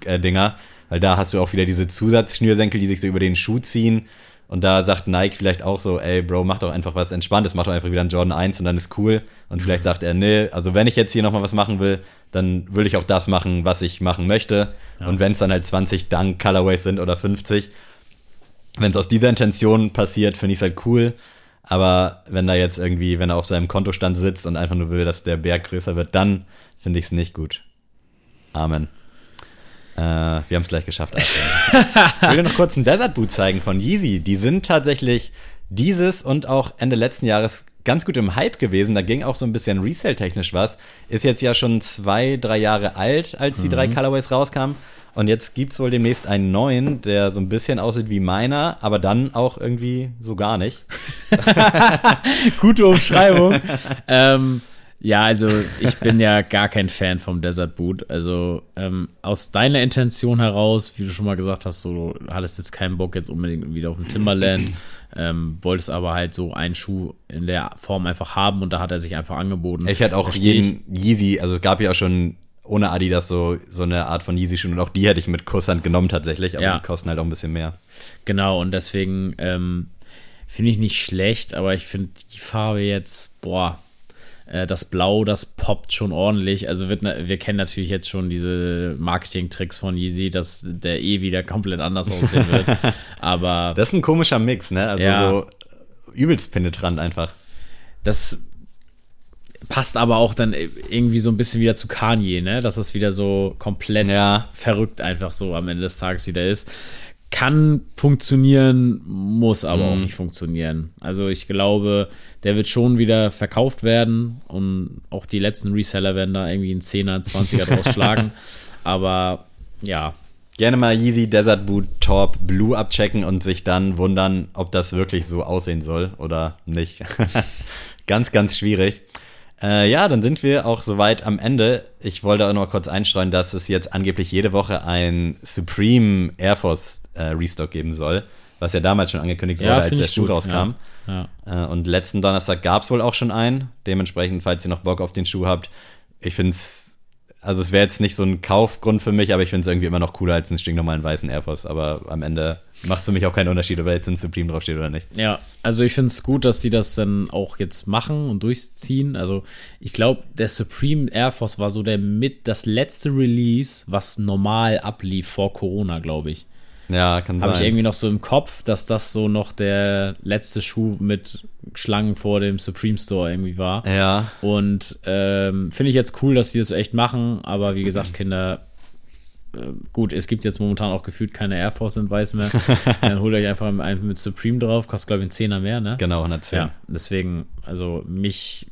äh, Dinger, weil da hast du auch wieder diese Zusatzschnürsenkel, die sich so über den Schuh ziehen. Und da sagt Nike vielleicht auch so, ey Bro, mach doch einfach was Entspanntes, mach doch einfach wieder einen Jordan 1 und dann ist cool. Und vielleicht sagt er, nee, also wenn ich jetzt hier nochmal was machen will, dann will ich auch das machen, was ich machen möchte. Und wenn es dann halt 20 Dunk Colorways sind oder 50, wenn es aus dieser Intention passiert, finde ich es halt cool. Aber wenn da jetzt irgendwie, wenn er auf seinem Kontostand sitzt und einfach nur will, dass der Berg größer wird, dann finde ich es nicht gut. Amen. Äh, wir haben es gleich geschafft. Ich will dir noch kurz ein Desert Boot zeigen von Yeezy. Die sind tatsächlich dieses und auch Ende letzten Jahres ganz gut im Hype gewesen. Da ging auch so ein bisschen Resale-technisch was. Ist jetzt ja schon zwei, drei Jahre alt, als die drei Colorways rauskamen. Und jetzt gibt es wohl demnächst einen neuen, der so ein bisschen aussieht wie meiner, aber dann auch irgendwie so gar nicht. Gute Umschreibung. ähm, ja, also ich bin ja gar kein Fan vom Desert Boot. Also ähm, aus deiner Intention heraus, wie du schon mal gesagt hast, so, du hattest jetzt keinen Bock jetzt unbedingt wieder auf den Timberland, ähm, wolltest aber halt so einen Schuh in der Form einfach haben und da hat er sich einfach angeboten. Ich hätte auch jeden Yeezy, also es gab ja auch schon ohne Adidas so, so eine Art von Yeezy-Schuhen. Und auch die hätte ich mit Kusshand genommen tatsächlich, aber Ja. die kosten halt auch ein bisschen mehr. Genau, und deswegen ähm, finde ich nicht schlecht, aber ich finde die Farbe jetzt, boah, das Blau, das poppt schon ordentlich. Also wird, wir kennen natürlich jetzt schon diese Marketing-Tricks von Yeezy, dass der eh wieder komplett anders aussehen wird. aber Das ist ein komischer Mix, ne? Also Ja. so übelst penetrant einfach. das passt aber auch dann irgendwie so ein bisschen wieder zu Kanye, ne? Dass das wieder so komplett Ja. verrückt einfach so am Ende des Tages wieder ist. Kann funktionieren, muss aber Mhm. auch nicht funktionieren. Also ich glaube, der wird schon wieder verkauft werden und auch die letzten Reseller werden da irgendwie einen 10er, einen 20er draus schlagen. Aber ja, Gerne mal Yeezy Desert Boot Torp Blue abchecken und sich dann wundern, ob das wirklich so aussehen soll oder nicht. ganz, ganz schwierig. Äh, ja, dann sind wir auch soweit am Ende. Ich wollte auch noch kurz einstreuen, dass es jetzt angeblich jede Woche ein Supreme Air Force äh, Restock geben soll, was ja damals schon angekündigt Ja, wurde, als der Schuh gut, rauskam. ja. Äh, und letzten Donnerstag gab es wohl auch schon einen. Dementsprechend, falls ihr noch Bock auf den Schuh habt, ich finde es, also es wäre jetzt nicht so ein Kaufgrund für mich, aber ich finde es irgendwie immer noch cooler als einen stinknormalen weißen Air Force. Aber am Ende macht es für mich auch keinen Unterschied, ob da jetzt ein Supreme draufsteht oder nicht. Ja, also ich finde es gut, dass sie das dann auch jetzt machen und durchziehen. Also ich glaube, der Supreme Air Force war so der mit das letzte Release, was normal ablief vor Corona, glaube ich. Ja, kann Habe ich sein. irgendwie noch so im Kopf, dass das so noch der letzte Schuh mit Schlangen vor dem Supreme Store irgendwie war. ja, Und ähm, finde ich jetzt cool, dass die das echt machen. Aber wie gesagt, Kinder, äh, gut, es gibt jetzt momentan auch gefühlt keine Air Force in Weiß mehr. Dann holt euch einfach einen mit Supreme drauf, kostet glaube ich einen Zehner mehr, ne? genau, 110. Ja, deswegen, also mich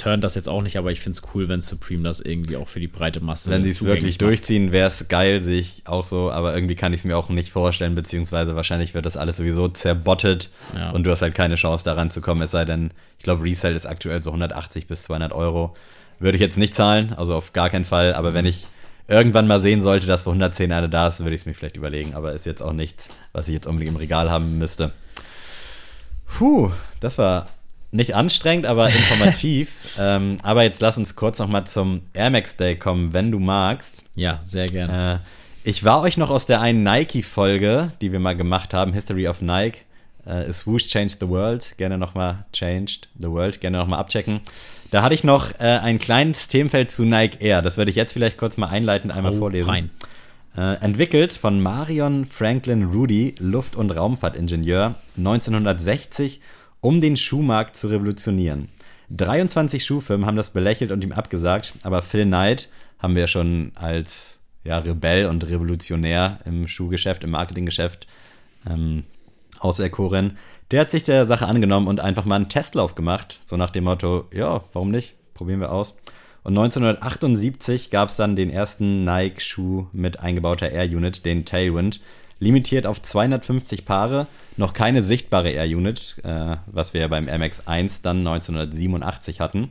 turnt das jetzt auch nicht, aber ich finde es cool, wenn Supreme das irgendwie auch für die breite Masse Wenn sie es wirklich macht. durchziehen, wäre es geil, sehe ich auch so, aber irgendwie kann ich es mir auch nicht vorstellen, beziehungsweise wahrscheinlich wird das alles sowieso zerbottet Ja. und du hast halt keine Chance daran zu kommen, es sei denn, ich glaube, Resale ist aktuell so 180 bis 200 Euro. Würde ich jetzt nicht zahlen, also auf gar keinen Fall, aber wenn ich irgendwann mal sehen sollte, dass für 110 eine da ist, würde ich es mir vielleicht überlegen, aber ist jetzt auch nichts, was ich jetzt unbedingt im Regal haben müsste. Puh, das war nicht anstrengend, aber informativ. ähm, aber jetzt lass uns kurz noch mal zum Air Max Day kommen, wenn du magst. Ja, sehr gerne. Äh, ich war euch noch aus der einen Nike-Folge, die wir mal gemacht haben, History of Nike, äh, Swoosh Changed the World, gerne noch mal Changed the World, gerne noch mal abchecken. Da hatte ich noch äh, ein kleines Themenfeld zu Nike Air. Das werde ich jetzt vielleicht kurz mal einleitend einmal Hau vorlesen. rein. Äh, entwickelt von Marion Franklin Rudy, Luft- und Raumfahrtingenieur, 1960, um den Schuhmarkt zu revolutionieren. 23 Schuhfirmen haben das belächelt und ihm abgesagt, aber Phil Knight haben wir schon als ja, Rebell und Revolutionär im Schuhgeschäft, im Marketinggeschäft ähm, auserkoren. Der hat sich der Sache angenommen und einfach mal einen Testlauf gemacht, so nach dem Motto, ja, warum nicht? Probieren wir aus. Und 1978 gab es dann den ersten Nike-Schuh mit eingebauter Air-Unit, den Tailwind, limitiert auf 250 Paare, noch keine sichtbare Air-Unit, äh, was wir beim MX1 dann 1987 hatten.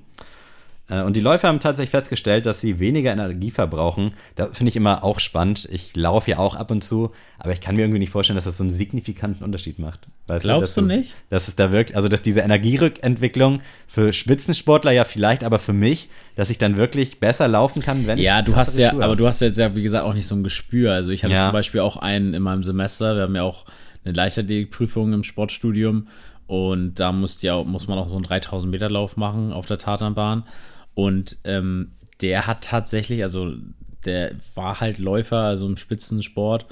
Äh, Und die Läufer haben tatsächlich festgestellt, dass sie weniger Energie verbrauchen. Das finde ich immer auch spannend. Ich laufe ja auch ab und zu, aber ich kann mir irgendwie nicht vorstellen, dass das so einen signifikanten Unterschied macht. Weißt Glaubst dass du nicht? Dass es da wirkt, also dass diese Energierückentwicklung für Spitzensportler ja vielleicht, aber für mich, dass ich dann wirklich besser laufen kann, wenn Ja, ich du hast ja, Schuhe aber du hast jetzt ja, wie gesagt, auch nicht so ein Gespür. Also ich hatte Ja. zum Beispiel auch einen in meinem Semester, wir haben ja auch eine Leichtathletikprüfung im Sportstudium und da musst ja, muss man auch so einen 3000 Meter Lauf machen auf der Tatanbahn und ähm, der hat tatsächlich, also der war halt Läufer, also im Spitzensport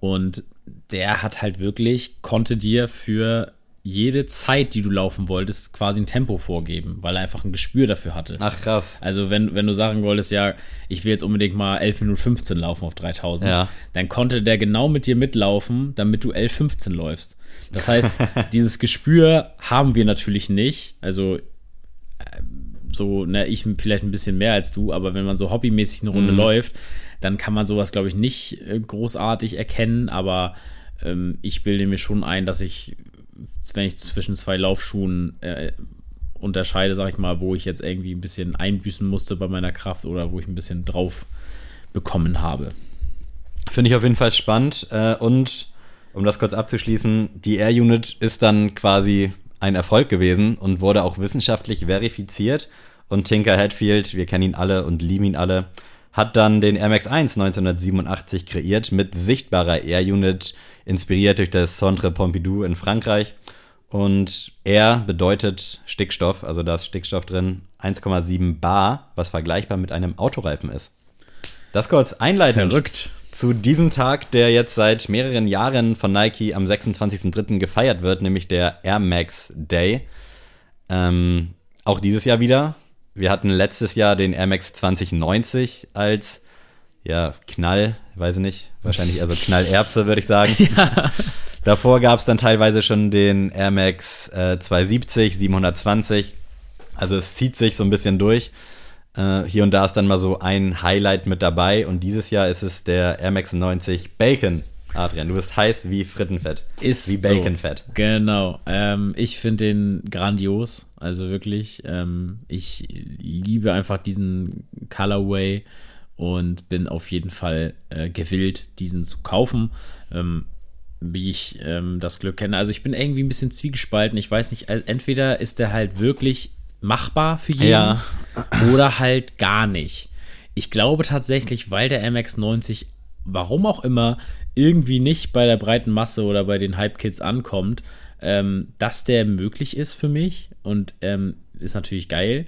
und der hat halt wirklich, konnte dir für jede Zeit, die du laufen wolltest, quasi ein Tempo vorgeben, weil er einfach ein Gespür dafür hatte. Ach krass. Also wenn, wenn du sagen wolltest, ja, ich will jetzt unbedingt mal 11 Minuten 15 laufen auf 3000, Ja. dann konnte der genau mit dir mitlaufen, damit du 11 15 läufst. Das heißt, dieses Gespür haben wir natürlich nicht. Also so, ne, ich vielleicht ein bisschen mehr als du, aber wenn man so hobbymäßig eine Runde läuft, dann kann man sowas, glaube ich, nicht äh, großartig erkennen, aber ähm, ich bilde mir schon ein, dass ich, wenn ich zwischen zwei Laufschuhen äh, unterscheide, sag ich mal, wo ich jetzt irgendwie ein bisschen einbüßen musste bei meiner Kraft oder wo ich ein bisschen drauf bekommen habe. Finde ich auf jeden Fall spannend. Äh, und um das kurz abzuschließen, die Air Unit ist dann quasi ein Erfolg gewesen und wurde auch wissenschaftlich verifiziert. Und Tinker Hatfield, wir kennen ihn alle und lieben ihn alle, hat dann den Air Max 1 1987 kreiert mit sichtbarer Air Unit, inspiriert durch das Centre Pompidou in Frankreich. Und Air bedeutet Stickstoff, also da ist Stickstoff drin, 1,7 Bar, was vergleichbar mit einem Autoreifen ist. Das kurz einleitend Verrückt. Zu diesem Tag, der jetzt seit mehreren Jahren von Nike am 26.03. gefeiert wird, nämlich der Air Max Day. Ähm, auch dieses Jahr wieder. Wir hatten letztes Jahr den Air Max 2090 als ja, Knall, weiß ich nicht, wahrscheinlich eher so Knallerbse, würde ich sagen. Davor gab es dann teilweise schon den Air Max äh, 270, 720. Also es zieht sich so ein bisschen durch. Äh, hier und da ist dann mal so ein Highlight mit dabei und dieses Jahr ist es der Air Max 90 Bacon. Adrian, du bist heiß wie Frittenfett. Ist wie Baconfett. So. Genau. Ähm, ich finde den grandios. Also wirklich. Ähm, ich liebe einfach diesen Colorway und bin auf jeden Fall äh, gewillt, diesen zu kaufen. Ähm, wie ich ähm, das Glück kenne. Also ich bin irgendwie ein bisschen zwiegespalten. Ich weiß nicht, entweder ist der halt wirklich machbar für jeden Ja. oder halt gar nicht. Ich glaube tatsächlich, weil der MX90, warum auch immer, irgendwie nicht bei der breiten Masse oder bei den Hype-Kids ankommt, ähm, dass der möglich ist für mich und ähm, ist natürlich geil.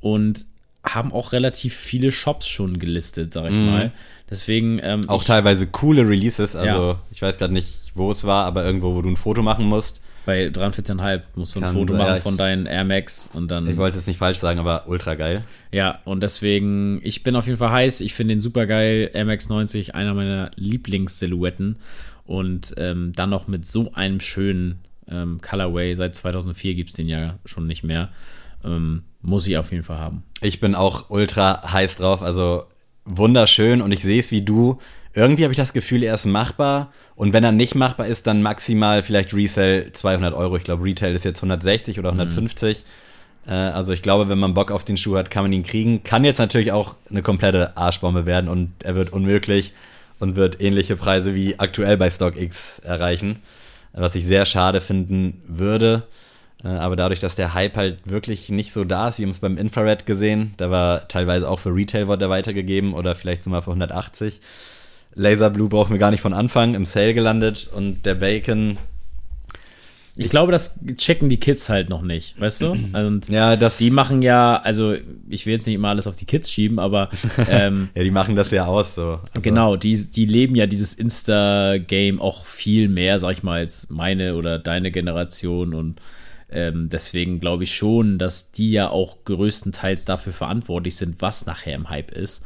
Und haben auch relativ viele Shops schon gelistet, sag ich mal. Deswegen ähm. Auch ich, teilweise coole Releases. Also Ja. ich weiß gerade nicht, wo es war, aber irgendwo, wo du ein Foto machen musst. Bei 43,5 musst du ein Kann- Foto ja, machen ich- von deinen Air Max und dann Ich wollte es nicht falsch sagen, aber ultra geil. Ja, und deswegen, ich bin auf jeden Fall heiß. Ich finde den super geil. MX90, einer meiner Lieblingssilhouetten. Und ähm, dann noch mit so einem schönen ähm, Colorway. Seit 2004 gibt es den ja schon nicht mehr. Ähm, muss ich auf jeden Fall haben. Ich bin auch ultra heiß drauf, also wunderschön und ich sehe es wie du. Irgendwie habe ich das Gefühl, er ist machbar und wenn er nicht machbar ist, dann maximal vielleicht Resell 200 Euro. Ich glaube, Retail ist jetzt 160 oder 150. Äh, also ich glaube, wenn man Bock auf den Schuh hat, kann man ihn kriegen. Kann jetzt natürlich auch eine komplette Arschbombe werden und er wird unmöglich und wird ähnliche Preise wie aktuell bei StockX erreichen, was ich sehr schade finden würde. Äh, Aber dadurch, dass der Hype halt wirklich nicht so da ist, wir haben es beim Infrared gesehen, da war teilweise auch für Retail wurde er weitergegeben oder vielleicht sogar für 180. Laser Blue brauchen wir gar nicht von Anfang, im Sale gelandet und der Bacon, Ich, glaube, das checken die Kids halt noch nicht, weißt du? Und ja, das, die machen ja, also ich will jetzt nicht immer alles auf die Kids schieben, aber ähm, ja, die machen das ja aus so. Also, Genau, die, die leben ja dieses Insta-Game auch viel mehr, sag ich mal, als meine oder deine Generation. Und ähm, deswegen glaube ich schon, dass die ja auch größtenteils dafür verantwortlich sind, was nachher im Hype ist.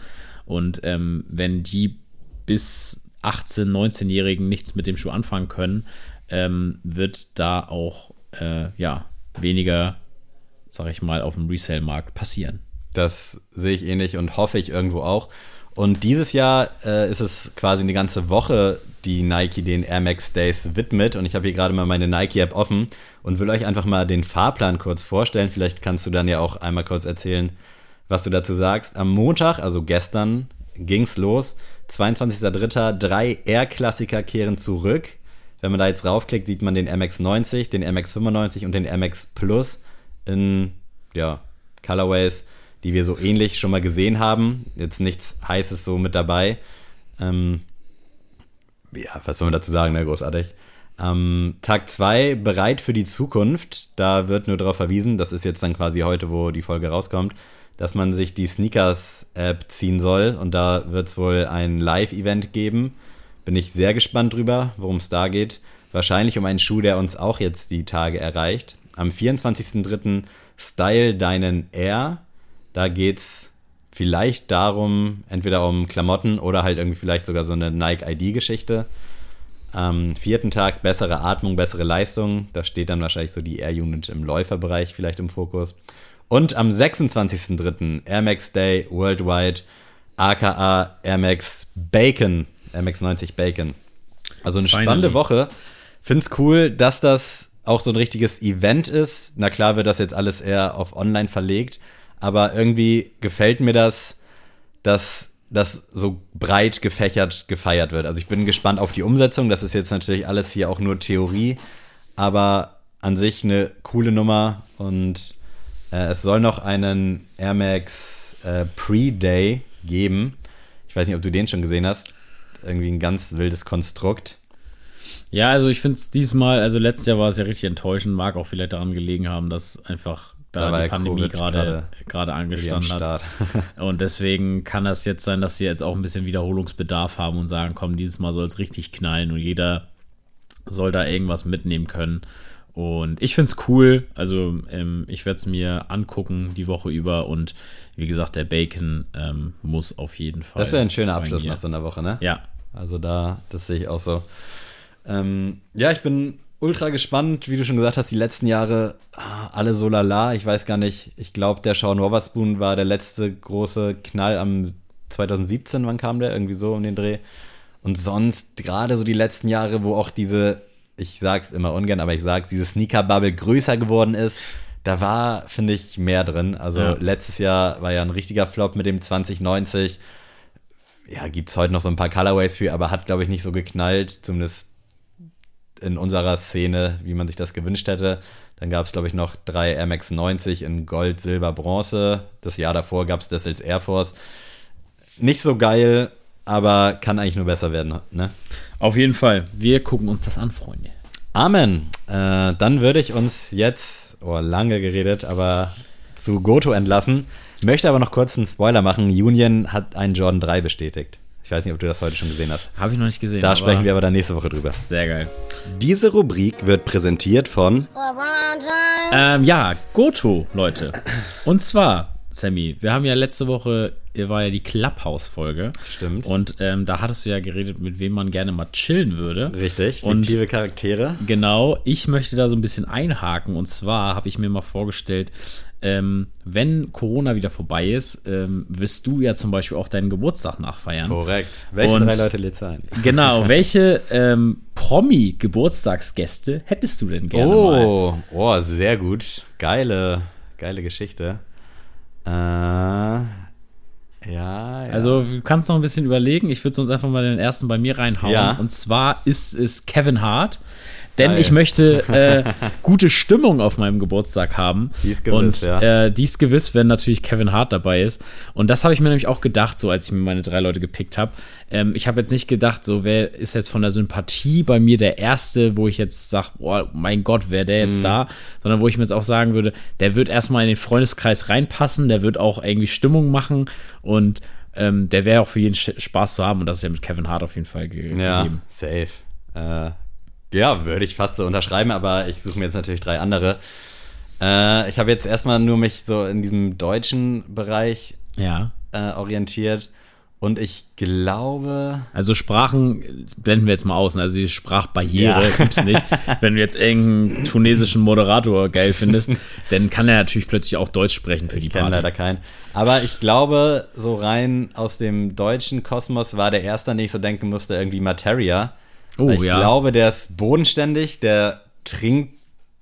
Und ähm, wenn die bis 18-, 19-Jährigen nichts mit dem Schuh anfangen können, ähm, wird da auch äh, ja, weniger, sag ich mal, auf dem Resale-Markt passieren. Das sehe ich ähnlich und hoffe ich irgendwo auch. Und dieses Jahr äh, ist es quasi eine ganze Woche, die Nike den Air Max Days widmet. Und ich habe hier gerade mal meine Nike-App offen und will euch einfach mal den Fahrplan kurz vorstellen. Vielleicht kannst du dann ja auch einmal kurz erzählen, was du dazu sagst. Am Montag, also gestern, ging's los. 22.03. Drei Air-Klassiker kehren zurück. Wenn man da jetzt raufklickt, sieht man den MX90, den MX95 und den MX Plus in ja, Colorways, die wir so ähnlich schon mal gesehen haben. Jetzt nichts Heißes so mit dabei. Ähm, ja, was soll man dazu sagen, ne? großartig. Ähm, Tag 2, bereit für die Zukunft. Da wird nur darauf verwiesen, das ist jetzt dann quasi heute, wo die Folge rauskommt, dass man sich die Sneakers-App ziehen soll. Und da wird es wohl ein Live-Event geben. Bin ich sehr gespannt drüber, worum es da geht. Wahrscheinlich um einen Schuh, der uns auch jetzt die Tage erreicht. Am 24.03. Style deinen Air. Da geht's vielleicht darum, entweder um Klamotten oder halt irgendwie vielleicht sogar so eine Nike-ID-Geschichte. Am vierten Tag bessere Atmung, bessere Leistung. Da steht dann wahrscheinlich so die Air Unit im Läuferbereich vielleicht im Fokus. Und am 26.03. Air Max Day Worldwide, aka Air Max Bacon, Air Max 90 Bacon. Also eine Finally. spannende Woche. Find's cool, dass das auch so ein richtiges Event ist. Na klar wird das jetzt alles eher auf online verlegt, aber irgendwie gefällt mir das, dass das so breit gefächert gefeiert wird. Also ich bin gespannt auf die Umsetzung. Das ist jetzt natürlich alles hier auch nur Theorie, aber an sich eine coole Nummer und äh, es soll noch einen Air Max äh, Pre-Day geben. Ich weiß nicht, ob du den schon gesehen hast. Irgendwie ein ganz wildes Konstrukt. Ja, also ich finde es diesmal, also letztes Jahr war es ja richtig enttäuschend, mag auch vielleicht daran gelegen haben, dass einfach da, Da die Pandemie gerade gerade angestanden hat. Und deswegen kann das jetzt sein, dass sie jetzt auch ein bisschen Wiederholungsbedarf haben und sagen, komm, dieses Mal soll es richtig knallen und jeder soll da irgendwas mitnehmen können. Und ich finde es cool. Also ähm, ich werde es mir angucken die Woche über und wie gesagt, der Bacon ähm, muss auf jeden Fall. Das wäre ein schöner Abschluss nach so einer Woche, ne? Ja, Also da, das sehe ich auch so. Ähm, ja, ich bin ultra gespannt, wie du schon gesagt hast, die letzten Jahre ah, alle so lala. Ich weiß gar nicht, ich glaube, der Sean Wotherspoon war der letzte große Knall am 2017, wann kam der? Irgendwie so um den Dreh. Und sonst gerade so die letzten Jahre, wo auch diese, ich sag's immer ungern, aber ich sag's, diese Sneaker-Bubble größer geworden ist, da war, finde ich, mehr drin. Also Ja. letztes Jahr war ja ein richtiger Flop mit dem 2090 ja, gibt es heute noch so ein paar Colorways für, aber hat, glaube ich, nicht so geknallt, zumindest in unserer Szene, wie man sich das gewünscht hätte. Dann gab es, glaube ich, noch drei Air Max 90 in Gold, Silber, Bronze. Das Jahr davor gab es das als Air Force. Nicht so geil, aber kann eigentlich nur besser werden. Ne? auf jeden Fall. Wir gucken uns das an, Freunde. Amen. Äh, dann würde ich uns jetzt, oh, lange geredet, aber zu Goto entlassen. Möchte aber noch kurz einen Spoiler machen. Union hat einen Jordan 3 bestätigt. Ich weiß nicht, ob du das heute schon gesehen hast. Habe ich noch nicht gesehen. Da aber sprechen wir aber dann nächste Woche drüber. Sehr geil. Diese Rubrik wird präsentiert von. Ähm, ja, Goto, Leute. Und zwar, Sammy, wir haben ja letzte Woche, war ja die Clubhouse-Folge. Stimmt. Und ähm, da hattest du ja geredet, mit wem man gerne mal chillen würde. Richtig, Und fiktive Charaktere. Genau, ich möchte da so ein bisschen einhaken. Und zwar habe ich mir mal vorgestellt, ähm, wenn Corona wieder vorbei ist, ähm, wirst du ja zum Beispiel auch deinen Geburtstag nachfeiern. Korrekt. Welche Und- drei Leute lädst du ein? Genau, welche ähm, Promi-Geburtstagsgäste hättest du denn gerne mal? Oh, oh, sehr gut. Geile, geile Geschichte. Äh, ja, ja. Also du kannst noch ein bisschen überlegen. Ich würde sonst einfach mal den ersten bei mir reinhauen. Ja. Und zwar ist es Kevin Hart. Denn Geil. ich möchte äh, gute Stimmung auf meinem Geburtstag haben. Die ist gewiss, Und ja. äh, die ist gewiss, wenn natürlich Kevin Hart dabei ist. Und das habe ich mir nämlich auch gedacht, so als ich mir meine drei Leute gepickt habe. Ähm, ich habe jetzt nicht gedacht, so wer ist jetzt von der Sympathie bei mir der Erste, wo ich jetzt sage, oh mein Gott, wer der Mhm. jetzt da? Sondern wo ich mir jetzt auch sagen würde, der wird erstmal in den Freundeskreis reinpassen, der wird auch irgendwie Stimmung machen und ähm, der wäre auch für jeden Spaß zu haben. Und das ist ja mit Kevin Hart auf jeden Fall ge Ja, gegeben. safe. Äh, ja, würde ich fast so unterschreiben, aber ich suche mir jetzt natürlich drei andere. Äh, ich habe jetzt erstmal nur mich so in diesem deutschen Bereich Ja. äh, orientiert und ich glaube, Also Sprachen blenden wir jetzt mal aus. ne? Also die Sprachbarriere Ja. gibt's nicht. Wenn du jetzt irgendeinen tunesischen Moderator geil findest, dann kann er natürlich plötzlich auch Deutsch sprechen für die ich kenne Party. leider keinen. Aber ich glaube, so rein aus dem deutschen Kosmos war der erste, an den ich so denken musste, irgendwie Materia. Oh, ich ja. glaube, der ist bodenständig, der trinkt.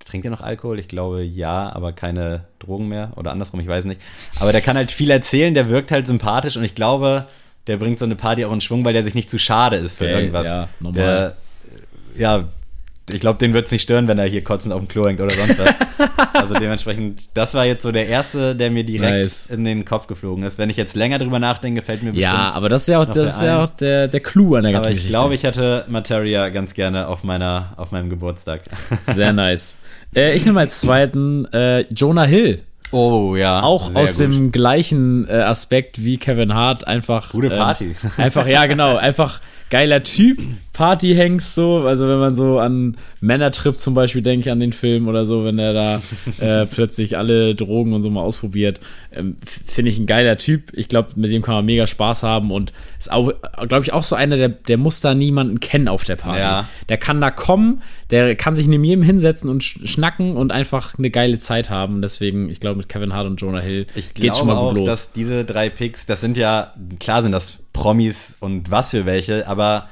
Trinkt er noch Alkohol? Ich glaube ja, aber keine Drogen mehr. Oder andersrum, ich weiß nicht. Aber der kann halt viel erzählen, der wirkt halt sympathisch und ich glaube, der bringt so eine Party auch in Schwung, weil der sich nicht zu schade ist für Geil, irgendwas. ja, normal. Der, ja, ich glaube, den wird es nicht stören, wenn er hier kotzend auf dem Klo hängt oder sonst was. also dementsprechend, das war jetzt so der erste, der mir direkt Nice. in den Kopf geflogen ist. Wenn ich jetzt länger drüber nachdenke, fällt mir bestimmt. Ja, aber das ist ja auch, das ist der ja auch der, der Clou an der ganzen aber ich Geschichte. glaube, ich hätte Materia ganz gerne auf meiner, auf meinem Geburtstag. Sehr nice. Äh, ich nehme als zweiten äh, Jonah Hill. Oh ja. Auch sehr aus gut. dem gleichen äh, Aspekt wie Kevin Hart. Einfach. Gute Party. Ähm, einfach, ja, genau. Einfach geiler Typ. Partyhängs so. Also, wenn man so an Männertrip zum Beispiel denke, an den Film oder so, wenn er da äh, plötzlich alle Drogen und so mal ausprobiert. Ähm, Finde ich ein geiler Typ. Ich glaube, mit dem kann man mega Spaß haben und ist auch, glaube ich, auch so einer, der, der muss da niemanden kennen auf der Party. Ja. Der kann da kommen, der kann sich neben jedem hinsetzen und sch schnacken und einfach eine geile Zeit haben. Deswegen, ich glaube, mit Kevin Hart und Jonah Hill Ich geht's schon mal gut auch, los. dass diese drei Picks, das sind ja, klar sind das Promis und was für welche, aber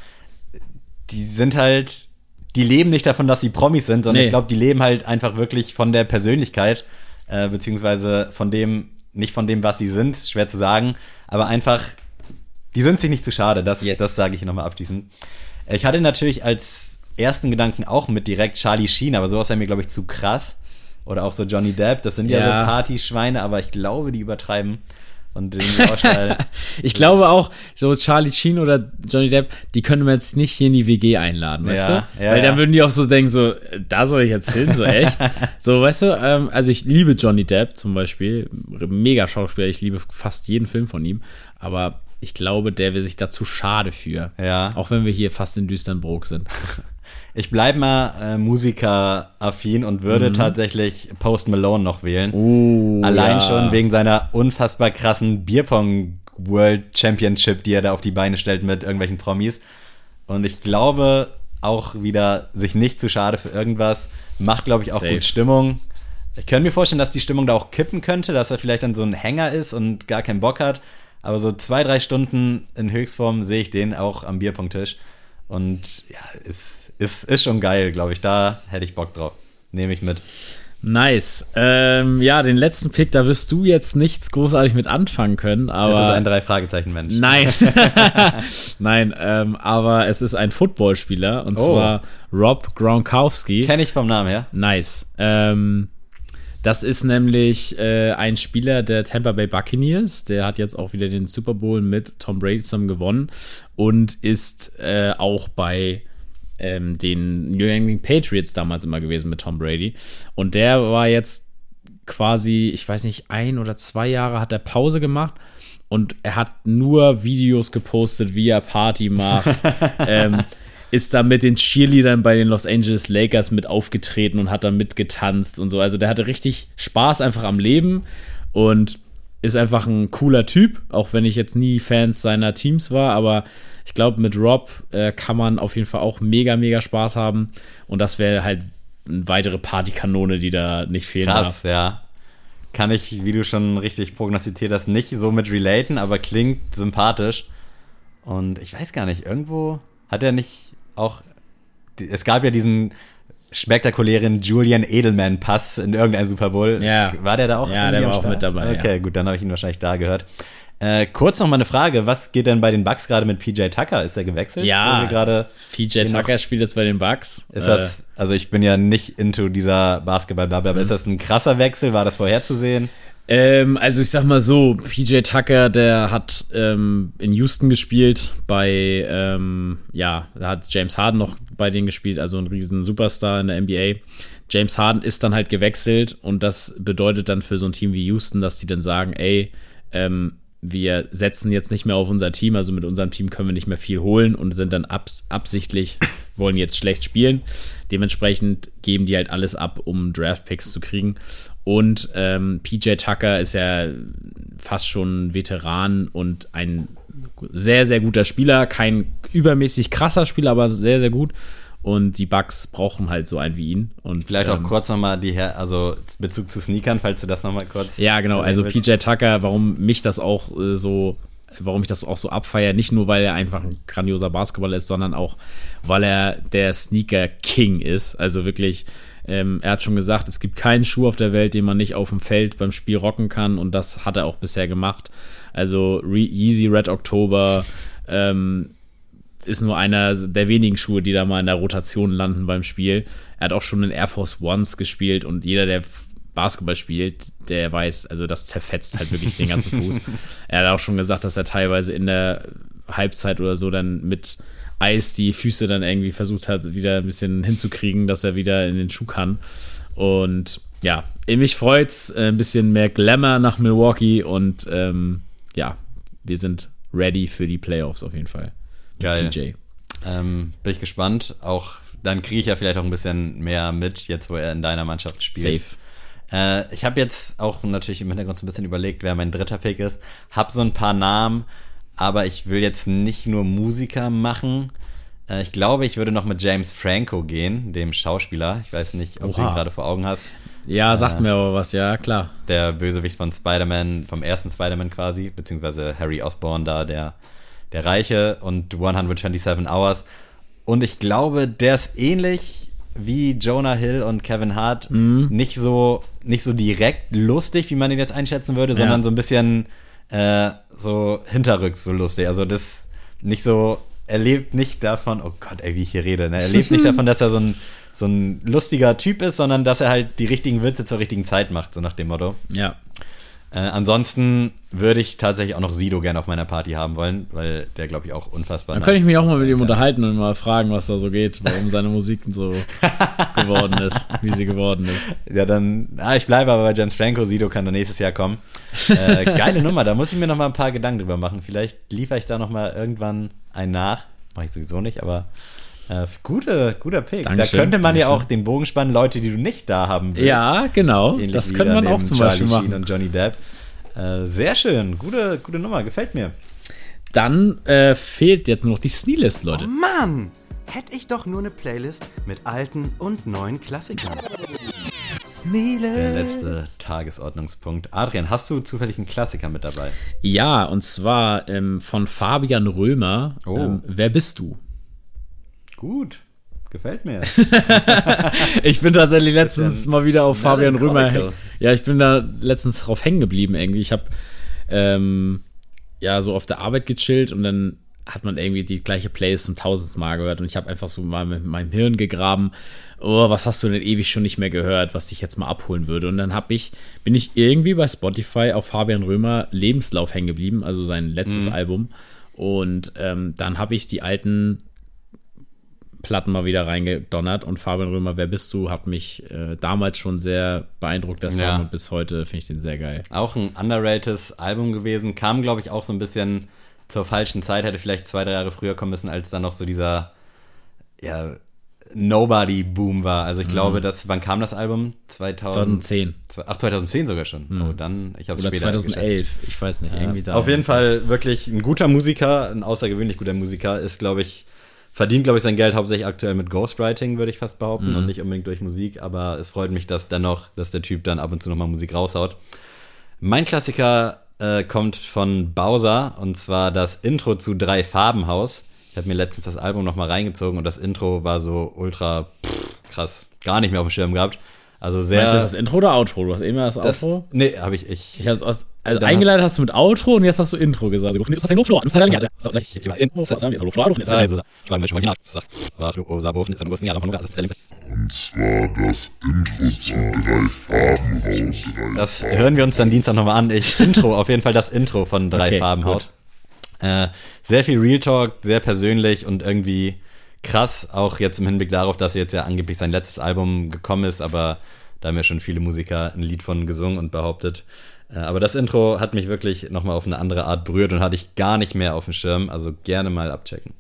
die sind halt, die leben nicht davon, dass sie Promis sind, sondern Nee. ich glaube, die leben halt einfach wirklich von der Persönlichkeit, äh, beziehungsweise von dem, nicht von dem, was sie sind, ist schwer zu sagen, aber einfach, die sind sich nicht zu schade, das, Yes. das sage ich nochmal abschließend. Ich hatte natürlich als ersten Gedanken auch mit direkt Charlie Sheen, aber sowas wäre mir, glaube ich, zu krass. Oder auch so Johnny Depp, das sind ja, Ja. so Partyschweine, aber ich glaube, die übertreiben. Und den Saustall. Ich glaube auch, so Charlie Sheen oder Johnny Depp, die können wir jetzt nicht hier in die WG einladen, weißt Ja, du? ja, Weil dann würden die auch so denken, so, da soll ich jetzt hin, so echt. so, weißt du, ähm, also ich liebe Johnny Depp zum Beispiel, mega Schauspieler, ich liebe fast jeden Film von ihm, aber ich glaube, der wäre sich dazu schade für. Ja. Auch wenn wir hier fast in Düsternbrook sind. Ich bleibe mal äh, Musiker-affin und würde Mhm. tatsächlich Post Malone noch wählen. Oh, Allein ja. schon wegen seiner unfassbar krassen Bierpong World Championship, die er da auf die Beine stellt mit irgendwelchen Promis. Und ich glaube auch wieder sich nicht zu schade für irgendwas. Macht, glaube ich, auch Safe. gut Stimmung. Ich könnte mir vorstellen, dass die Stimmung da auch kippen könnte, dass er vielleicht dann so ein Hänger ist und gar keinen Bock hat. Aber so zwei, drei Stunden in Höchstform sehe ich den auch am Bierpongtisch. Und ja, ist, ist, ist schon geil, glaube ich. Da hätte ich Bock drauf. Nehme ich mit. Nice. Ähm, ja, den letzten Pick, da wirst du jetzt nichts großartig mit anfangen können, aber. Das ist ein Drei-Fragezeichen-Mensch. Nein. Nein, ähm, aber es ist ein Footballspieler und Oh. zwar Rob Gronkowski. Kenne ich vom Namen her. Nice. Ähm, das ist nämlich äh, ein Spieler der Tampa Bay Buccaneers. Der hat jetzt auch wieder den Super Bowl mit Tom Brady zusammen gewonnen und ist äh, auch bei ähm, den New England Patriots damals immer gewesen mit Tom Brady. Und der war jetzt quasi, ich weiß nicht, ein oder zwei Jahre hat er Pause gemacht und er hat nur Videos gepostet, wie er Party macht. ähm, ist da mit den Cheerleadern bei den Los Angeles Lakers mit aufgetreten und hat da mitgetanzt und so. Also der hatte richtig Spaß einfach am Leben und ist einfach ein cooler Typ, auch wenn ich jetzt nie Fans seiner Teams war, aber ich glaube, mit Rob äh, kann man auf jeden Fall auch mega, mega Spaß haben und das wäre halt eine weitere Partykanone, die da nicht fehlen Krass, ja. Kann ich, wie du schon richtig prognostiziert hast, nicht so mit relaten, aber klingt sympathisch. Und ich weiß gar nicht, irgendwo hat er nicht auch. Es gab ja diesen spektakulären Julian Edelman-Pass in irgendeinem Super Bowl. Ja. War der da auch? Ja, der war auch mit dabei, Okay, gut, dann habe ich ihn wahrscheinlich da gehört. Äh, kurz noch mal eine Frage: Was geht denn bei den Bucks gerade mit PJ Tucker? Ist er gewechselt? Ja. Gerade. PJ Tucker spielt jetzt bei den Bucks. Ist das, also ich bin ja nicht into dieser Basketball-Bubble, aber Mhm. ist das ein krasser Wechsel? War das vorherzusehen? Ähm, also ich sag mal so, PJ Tucker, der hat ähm, in Houston gespielt, bei, ähm, ja, da hat James Harden noch bei denen gespielt, also ein riesen Superstar in der NBA. James Harden ist dann halt gewechselt und das bedeutet dann für so ein Team wie Houston, dass die dann sagen, ey, ähm, wir setzen jetzt nicht mehr auf unser Team, also mit unserem Team können wir nicht mehr viel holen und sind dann abs absichtlich, wollen jetzt schlecht spielen. Dementsprechend geben die halt alles ab, um Draftpicks zu kriegen. Und ähm, PJ Tucker ist ja fast schon Veteran und ein sehr, sehr guter Spieler. Kein übermäßig krasser Spieler, aber sehr, sehr gut. Und die Bucks brauchen halt so einen wie ihn. Und, Vielleicht auch ähm, kurz nochmal die Her also Bezug zu Sneakern, falls du das nochmal kurz. Ja, genau. Also willst. PJ Tucker, warum mich das auch äh, so, warum ich das auch so abfeiere, nicht nur, weil er einfach ein grandioser Basketballer ist, sondern auch, weil er der Sneaker King ist. Also wirklich, ähm, er hat schon gesagt, es gibt keinen Schuh auf der Welt, den man nicht auf dem Feld beim Spiel rocken kann und das hat er auch bisher gemacht. Also Re Yeezy Red October, ähm, ist nur einer der wenigen Schuhe, die da mal in der Rotation landen beim Spiel. Er hat auch schon in Air Force Ones gespielt und jeder, der Basketball spielt, der weiß, also das zerfetzt halt wirklich den ganzen Fuß. Er hat auch schon gesagt, dass er teilweise in der Halbzeit oder so dann mit Eis die Füße dann irgendwie versucht hat, wieder ein bisschen hinzukriegen, dass er wieder in den Schuh kann. Und ja, mich freut's, äh, ein bisschen mehr Glamour nach Milwaukee und ähm, ja, wir sind ready für die Playoffs auf jeden Fall. Geil. PJ. Ähm, bin ich gespannt. Auch dann kriege ich ja vielleicht auch ein bisschen mehr mit, jetzt wo er in deiner Mannschaft spielt. Safe. Äh, ich habe jetzt auch natürlich im Hintergrund so ein bisschen überlegt, wer mein dritter Pick ist. Hab so ein paar Namen, aber ich will jetzt nicht nur Musiker machen. Äh, ich glaube, ich würde noch mit James Franco gehen, dem Schauspieler. Ich weiß nicht, ob du Oha. ihn gerade vor Augen hast. Ja, sagt mir aber was, ja, klar. der Bösewicht von Spider-Man, vom ersten Spider-Man quasi, beziehungsweise Harry Osborn da, der, der Reiche und 127 Hours. Und ich glaube, der ist ähnlich wie Jonah Hill und Kevin Hart. Nicht, so, nicht so direkt lustig, wie man ihn jetzt einschätzen würde, sondern so ein bisschen äh, so hinterrücks so lustig. Also das nicht so, er lebt nicht davon, oh Gott, ey, wie ich hier rede, ne? er lebt nicht davon, dass er so ein, so ein lustiger Typ ist, sondern dass er halt die richtigen Witze zur richtigen Zeit macht, so nach dem Motto. Ja. Äh, ansonsten würde ich tatsächlich auch noch Sido gerne auf meiner Party haben wollen, weil der, glaube ich, auch unfassbar Dann könnte ich mich auch mal mit ihm kann. unterhalten und mal fragen, was da so geht, warum seine Musik so geworden ist, wie sie geworden ist. Ja, dann, ah, ich bleibe aber bei James Franco, Sido kann dann nächstes Jahr kommen. Äh, geile Nummer, da muss ich mir noch mal ein paar Gedanken drüber machen. Vielleicht liefere ich da noch mal irgendwann einen nach. Mache ich sowieso nicht, aber äh, gute, guter Pick. Dankeschön, da könnte man ja Dankeschön. auch den Bogen spannen, Leute, die du nicht da haben willst. Ja, genau. Ähnlich das könnte man auch zum Charlie Beispiel Sheen machen. und Johnny Depp. Äh, sehr schön, gute, gute Nummer, gefällt mir. Dann äh, fehlt jetzt nur noch die Sneelist, Leute. Mann, hätte ich doch nur eine Playlist mit alten und neuen Klassikern. Der letzte Tagesordnungspunkt. Adrian, hast du zufällig einen Klassiker mit dabei? Ja, und zwar ähm, von Fabian Römer. Oh. Ähm, Wer bist du? Gut, gefällt mir. Ich bin tatsächlich letztens mal wieder auf Fabian Römer. Ja, ich bin da letztens drauf hängen geblieben irgendwie. Ich habe ähm, ja so auf der Arbeit gechillt und dann hat man irgendwie die gleiche Playlist zum tausendsten Mal gehört und ich habe einfach so mal mit meinem Hirn gegraben, oh, was hast du denn ewig schon nicht mehr gehört, was dich jetzt mal abholen würde und dann habe ich bin ich irgendwie bei Spotify auf Fabian Römer Lebenslauf hängen geblieben, also sein letztes Album und ähm, dann habe ich die alten Platten mal wieder reingedonnert und Fabian Römer, wer bist du, hat mich äh, damals schon sehr beeindruckt, der Song, Ja. und bis heute finde ich den sehr geil. Auch ein underrated Album gewesen. Kam, glaube ich, auch so ein bisschen zur falschen Zeit. Hätte vielleicht zwei, drei Jahre früher kommen müssen, als dann noch so dieser ja, Nobody-Boom war. Also ich Mhm. glaube, dass, wann kam das Album? 2000, 2010 Ach, 2010 sogar schon. Oh, dann, ich habe Mhm. oder später geschätzt. 2011, ich weiß nicht, irgendwie da. Auf jeden Fall wirklich ein guter Musiker, ein außergewöhnlich guter Musiker, ist, glaube ich, verdient, glaube ich, sein Geld hauptsächlich aktuell mit Ghostwriting, würde ich fast behaupten, Mhm. und nicht unbedingt durch Musik, aber es freut mich, dass dennoch, dass der Typ dann ab und zu nochmal Musik raushaut. Mein Klassiker äh, kommt von Bowser und zwar das Intro zu Drei Farbenhaus. Ich habe mir letztens das Album nochmal reingezogen und das Intro war so ultra pff, krass. Gar nicht mehr auf dem Schirm gehabt. Also sehr. Meinst du das, Intro oder Outro? Du hast eben das, das, Outro? Nee, habe ich. Ich, Ich hab's aus, also eingeleitet hast du mit Outro und jetzt hast du Intro gesagt. Du hast dein Intro, du hast dein Intro. Ich war Intro, Also, ich war mir schon mal gesagt, was du, Sabo, jetzt am ja, noch das ist Und zwar das Intro zum Drei-Farbenhaus. Das hören wir uns dann Dienstag nochmal an. Ich Intro, auf jeden Fall das Intro von Drei Okay, Farbenhaus. Äh, sehr viel Real Talk, sehr persönlich und irgendwie krass, auch jetzt im Hinblick darauf, dass jetzt ja angeblich sein letztes Album gekommen ist, aber da haben ja schon viele Musiker ein Lied von gesungen und behauptet. Äh, aber das Intro hat mich wirklich nochmal auf eine andere Art berührt und hatte ich gar nicht mehr auf dem Schirm, also gerne mal abchecken.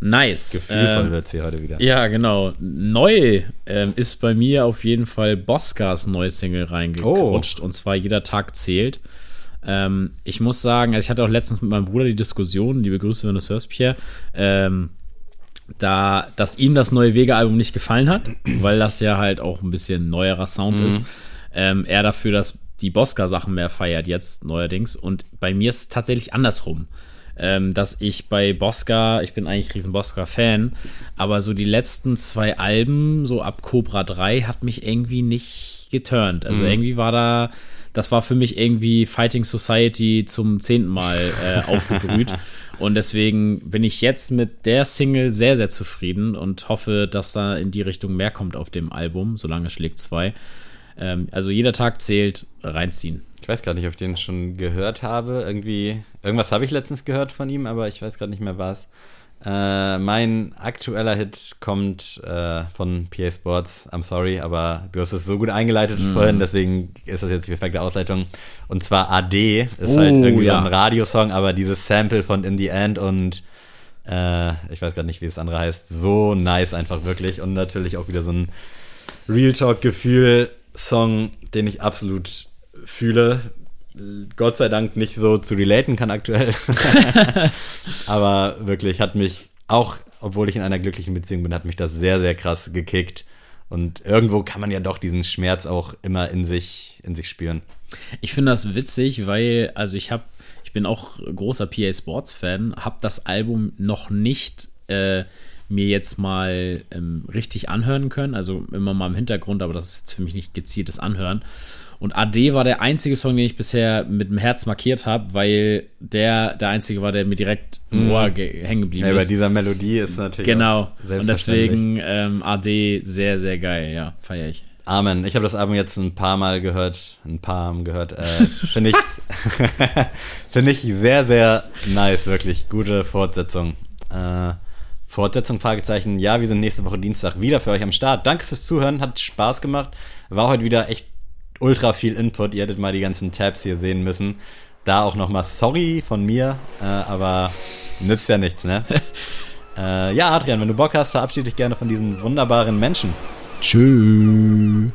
Nice. Gefühlvoll Ähm, wird's hier heute wieder. Ja, genau. Neu ähm, ist bei mir auf jeden Fall Boscas neues Single reingerutscht. Und zwar Jeder Tag zählt. Ähm, ich muss sagen, also ich hatte auch letztens mit meinem Bruder die Diskussion, liebe Grüße, wenn du es hörst, Pierre, ähm, da, dass ihm das neue Wege-Album nicht gefallen hat, weil das ja halt auch ein bisschen neuerer Sound ist. Ähm, er dafür, dass die Bosca-Sachen mehr feiert jetzt neuerdings. Und bei mir ist es tatsächlich andersrum ähm, dass ich bei Bosca, ich bin eigentlich riesen Bosca-Fan, aber so die letzten zwei Alben, so ab Cobra 3, hat mich irgendwie nicht geturnt. Also irgendwie war da, das war für mich irgendwie Fighting Society zum zehnten Mal äh, aufgebrüht. Und deswegen bin ich jetzt mit der Single sehr, sehr zufrieden und hoffe, dass da in die Richtung mehr kommt auf dem Album, solange es schlägt zwei. Ähm, also jeder Tag zählt, reinziehen. Ich weiß gerade nicht, ob ich den schon gehört habe. Irgendwie, irgendwas habe ich letztens gehört von ihm, aber ich weiß gerade nicht mehr was. Äh, mein aktueller Hit kommt äh, von PA Sports. I'm sorry, aber du hast es so gut eingeleitet Mhm. vorhin, deswegen ist das jetzt die perfekte Ausleitung. Und zwar AD ist Oh, halt irgendwie ja. so ein Radiosong, aber dieses Sample von In the End und äh, ich weiß gerade nicht, wie das andere heißt. So nice einfach wirklich und natürlich auch wieder so ein Real Talk Gefühl Song, den ich absolut fühle. Gott sei Dank nicht so zu relaten kann aktuell. Aber wirklich hat mich auch, obwohl ich in einer glücklichen Beziehung bin, hat mich das sehr, sehr krass gekickt. Und irgendwo kann man ja doch diesen Schmerz auch immer in sich, in sich spüren. Ich finde das witzig, weil, also ich habe, ich bin auch großer PA Sports Fan, habe das Album noch nicht äh, mir jetzt mal ähm, richtig anhören können, also immer mal im Hintergrund, aber das ist jetzt für mich nicht gezieltes Anhören. Und AD war der einzige Song, den ich bisher mit dem Herz markiert habe, weil der der einzige war, der mir direkt im Ohr ge- hängen geblieben Ja, bei ist. dieser Melodie ist natürlich Genau. Und deswegen ähm, AD sehr, sehr geil, ja, feiere ich. Amen. Ich habe das Album jetzt ein paar Mal gehört, ein paar Mal gehört. Äh, Finde ich, finde ich sehr, sehr nice, wirklich gute Fortsetzung. Äh, Fortsetzung, Fragezeichen. Ja, wir sind nächste Woche Dienstag wieder für euch am Start. Danke fürs Zuhören, hat Spaß gemacht. War heute wieder echt ultra viel Input. Ihr hättet mal die ganzen Tabs hier sehen müssen. Da auch nochmal sorry von mir, äh, aber nützt ja nichts, ne? äh, ja, Adrian, wenn du Bock hast, verabschiede dich gerne von diesen wunderbaren Menschen. Tschüss.